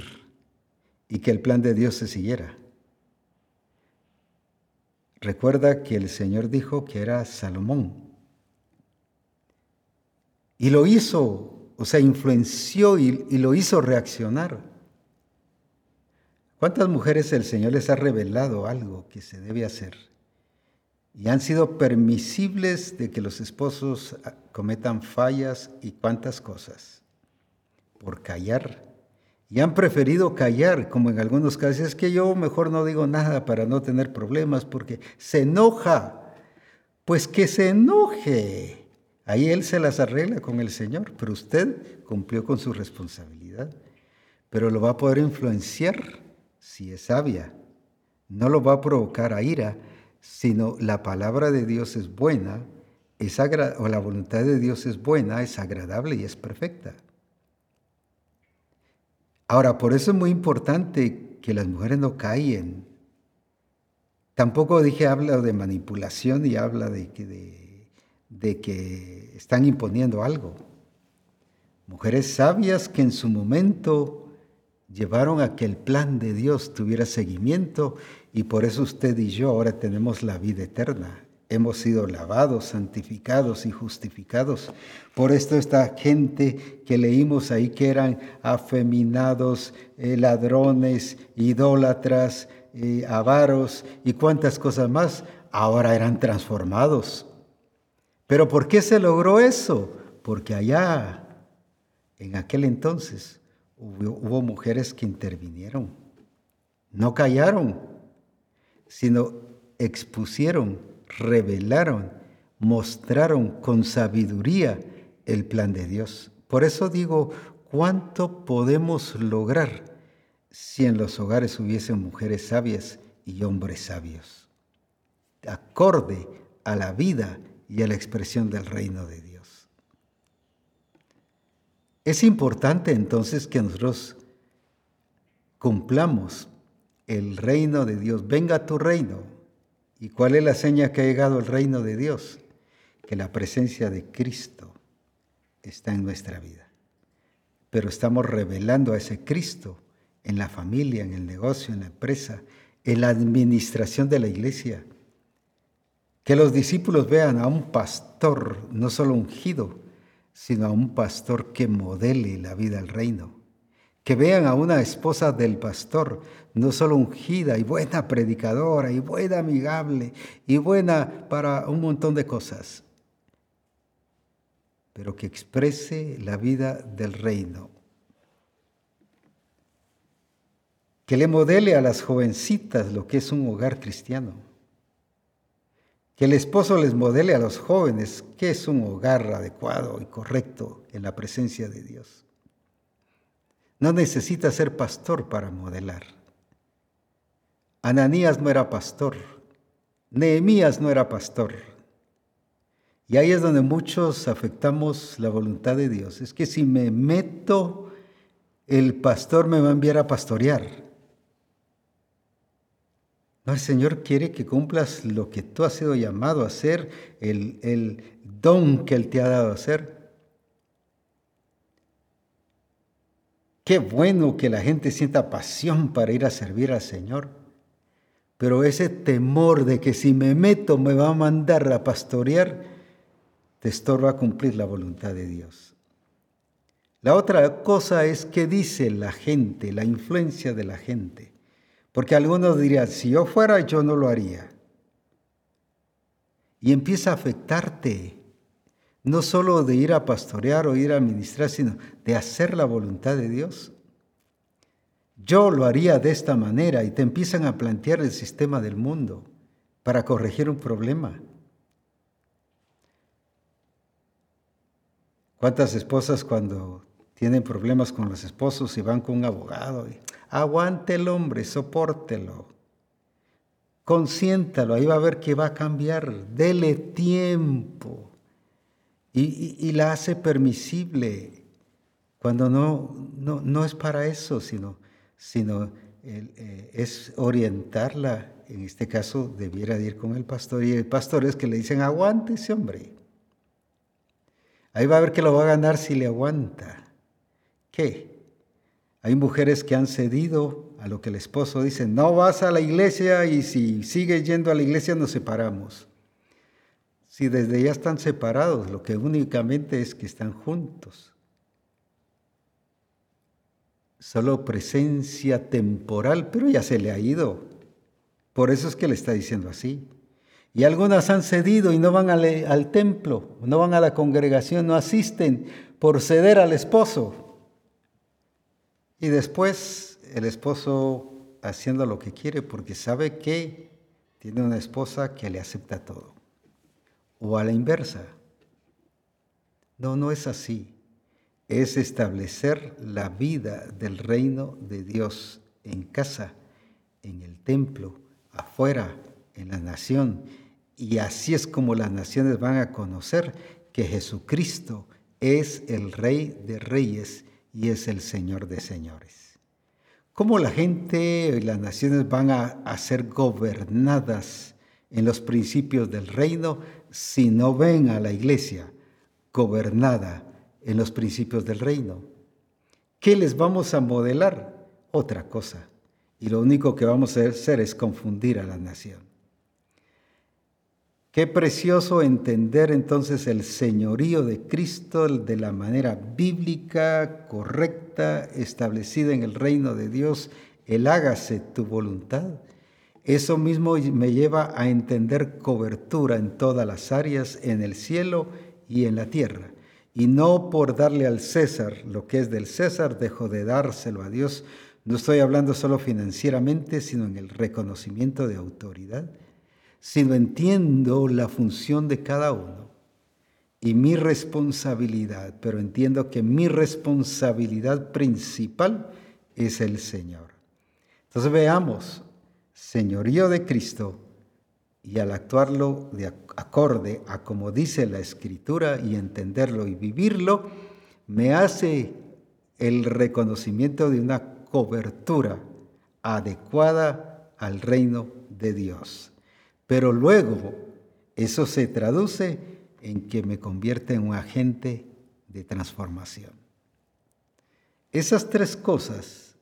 y que el plan de Dios se siguiera. Recuerda que el Señor dijo que era Salomón. Y lo hizo, o sea, influenció y, lo hizo reaccionar. ¿Cuántas mujeres el Señor les ha revelado algo que se debe hacer? Y han sido permisibles de que los esposos cometan fallas y cuántas cosas por callar y han preferido callar, como en algunos casos, es que yo mejor no digo nada para no tener problemas porque se enoja. Pues que se enoje. Ahí él se las arregla con el Señor, pero usted cumplió con su responsabilidad. Pero lo va a poder influenciar si es sabia no lo va a provocar a ira, sino la palabra de Dios es buena, es o la voluntad de Dios es buena, es agradable y es perfecta. Ahora, por eso es muy importante que las mujeres no caigan. Tampoco dije habla de manipulación y habla de que, de que están imponiendo algo. Mujeres sabias que en su momento llevaron a que el plan de Dios tuviera seguimiento y por eso usted y yo ahora tenemos la vida eterna. Hemos sido lavados, santificados y justificados. Por esto esta gente que leímos ahí que eran afeminados, eh, ladrones, idólatras, eh, avaros y cuantas cosas más, ahora eran transformados. Pero ¿por qué se logró eso? Porque allá, en aquel entonces, hubo mujeres que intervinieron. No callaron, sino expusieron, revelaron, mostraron con sabiduría el plan de Dios. Por eso digo, ¿cuánto podemos lograr si en los hogares hubiesen mujeres sabias y hombres sabios? Acorde a la vida y a la expresión del reino de Dios. Es importante entonces que nosotros cumplamos el reino de Dios. Venga tu reino. ¿Y cuál es la seña que ha llegado el reino de Dios? Que la presencia de Cristo está en nuestra vida. Pero estamos revelando a ese Cristo en la familia, en el negocio, en la empresa, en la administración de la iglesia. Que los discípulos vean a un pastor no solo ungido, sino a un pastor que modele la vida del reino que vean a una esposa del pastor, no solo ungida y buena predicadora y buena amigable y buena para un montón de cosas, pero que exprese la vida del reino. Que le modele a las jovencitas lo que es un hogar cristiano. Que el esposo les modele a los jóvenes qué es un hogar adecuado y correcto en la presencia de Dios. No necesita ser pastor para modelar. Ananías no era pastor. Nehemías no era pastor. Y ahí es donde muchos afectamos la voluntad de Dios. Es que si me meto, el pastor me va a enviar a pastorear. No, el Señor quiere que cumplas lo que tú has sido llamado a hacer, el, el don que Él te ha dado a hacer. Qué bueno que la gente sienta pasión para ir a servir al Señor. Pero ese temor de que si me meto me va a mandar a pastorear, te estorba cumplir la voluntad de Dios. La otra cosa es qué dice la gente, la influencia de la gente. Porque algunos dirían, si yo fuera, yo no lo haría. Y empieza a afectarte no solo de ir a pastorear o ir a ministrar, sino de hacer la voluntad de Dios. Yo lo haría de esta manera y te empiezan a plantear el sistema del mundo para corregir un problema. ¿Cuántas esposas cuando tienen problemas con los esposos y van con un abogado? Y, Aguante el hombre, sopórtelo, consiéntalo, ahí va a ver que va a cambiar, dele tiempo y, la hace permisible cuando no, no, es para eso, sino, sino eh, es orientarla. En este caso, debiera ir con el pastor y el pastor es que le dicen, aguante ese hombre. Ahí va a ver que lo va a ganar si le aguanta. ¿Qué? Hay mujeres que han cedido a lo que el esposo dice, no vas a la iglesia y si sigues yendo a la iglesia nos separamos. Si desde ya están separados, lo que únicamente es que están juntos. Solo presencia temporal, pero ya se le ha ido. Por eso es que le está diciendo así. Y algunas han cedido y no van al, al templo, no van a la congregación, no asisten por ceder al esposo. Y después el esposo haciendo lo que quiere porque sabe que tiene una esposa que le acepta todo o a la inversa. No, no es así. Es establecer la vida del reino de Dios en casa, en el templo, afuera, en la nación. Y así es como las naciones van a conocer que Jesucristo es el Rey de Reyes y es el Señor de Señores. ¿Cómo la gente y las naciones van a, ser gobernadas en los principios del reino si no ven a la iglesia gobernada en los principios del reino? ¿Qué les vamos a modelar? Otra cosa. Y lo único que vamos a hacer es confundir a la nación. Qué precioso entender entonces el señorío de Cristo de la manera bíblica, correcta, establecida en el reino de Dios, el hágase tu voluntad. Eso mismo me lleva a entender cobertura en todas las áreas, en el cielo y en la tierra. Y no por darle al César lo que es del César, dejo de dárselo a Dios. No estoy hablando solo financieramente, sino en el reconocimiento de autoridad sino entiendo la función de cada uno y mi responsabilidad, pero entiendo que mi responsabilidad principal es el Señor. Entonces veamos, señorío de Cristo, y al actuarlo de acorde a como dice la Escritura y entenderlo y vivirlo, me hace el reconocimiento de una cobertura adecuada al reino de Dios. Pero luego eso se traduce en que me convierte en un agente de transformación. Esas tres cosas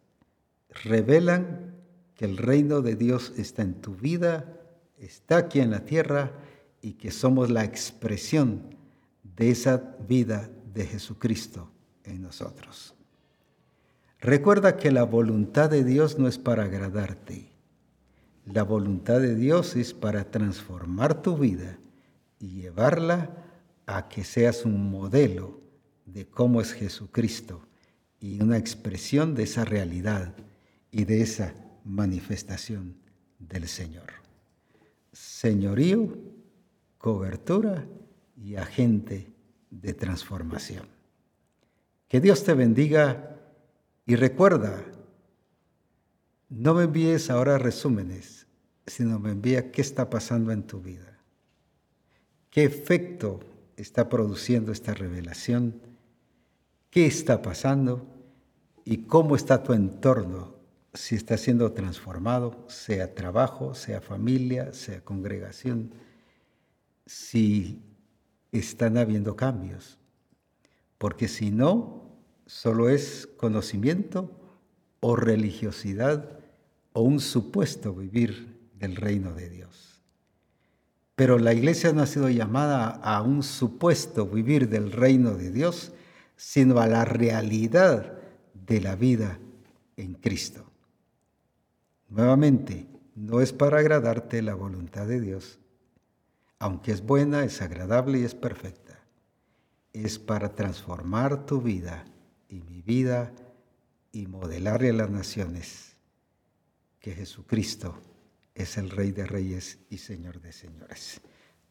revelan que el reino de Dios está en tu vida, está aquí en la tierra y que somos la expresión de esa vida de Jesucristo en nosotros. Recuerda que la voluntad de Dios no es para agradarte. La voluntad de Dios es para transformar tu vida y llevarla a que seas un modelo de cómo es Jesucristo y una expresión de esa realidad y de esa manifestación del Señor. Señorío, cobertura y agente de transformación. Que Dios te bendiga y recuerda, no me envíes ahora resúmenes, sino me envía qué está pasando en tu vida. ¿Qué efecto está produciendo esta revelación? ¿Qué está pasando? ¿Y cómo está tu entorno? Si está siendo transformado, sea trabajo, sea familia, sea congregación, si están habiendo cambios. Porque si no, solo es conocimiento o religiosidad o un supuesto vivir del reino de Dios. Pero la iglesia no ha sido llamada a un supuesto vivir del reino de Dios, sino a la realidad de la vida en Cristo. Nuevamente, no es para agradarte la voluntad de Dios, aunque es buena, es agradable y es perfecta. Es para transformar tu vida y mi vida y modelarle a las naciones que Jesucristo es el Rey de Reyes y Señor de Señores.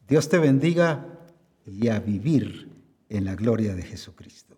Dios te bendiga y a vivir en la gloria de Jesucristo.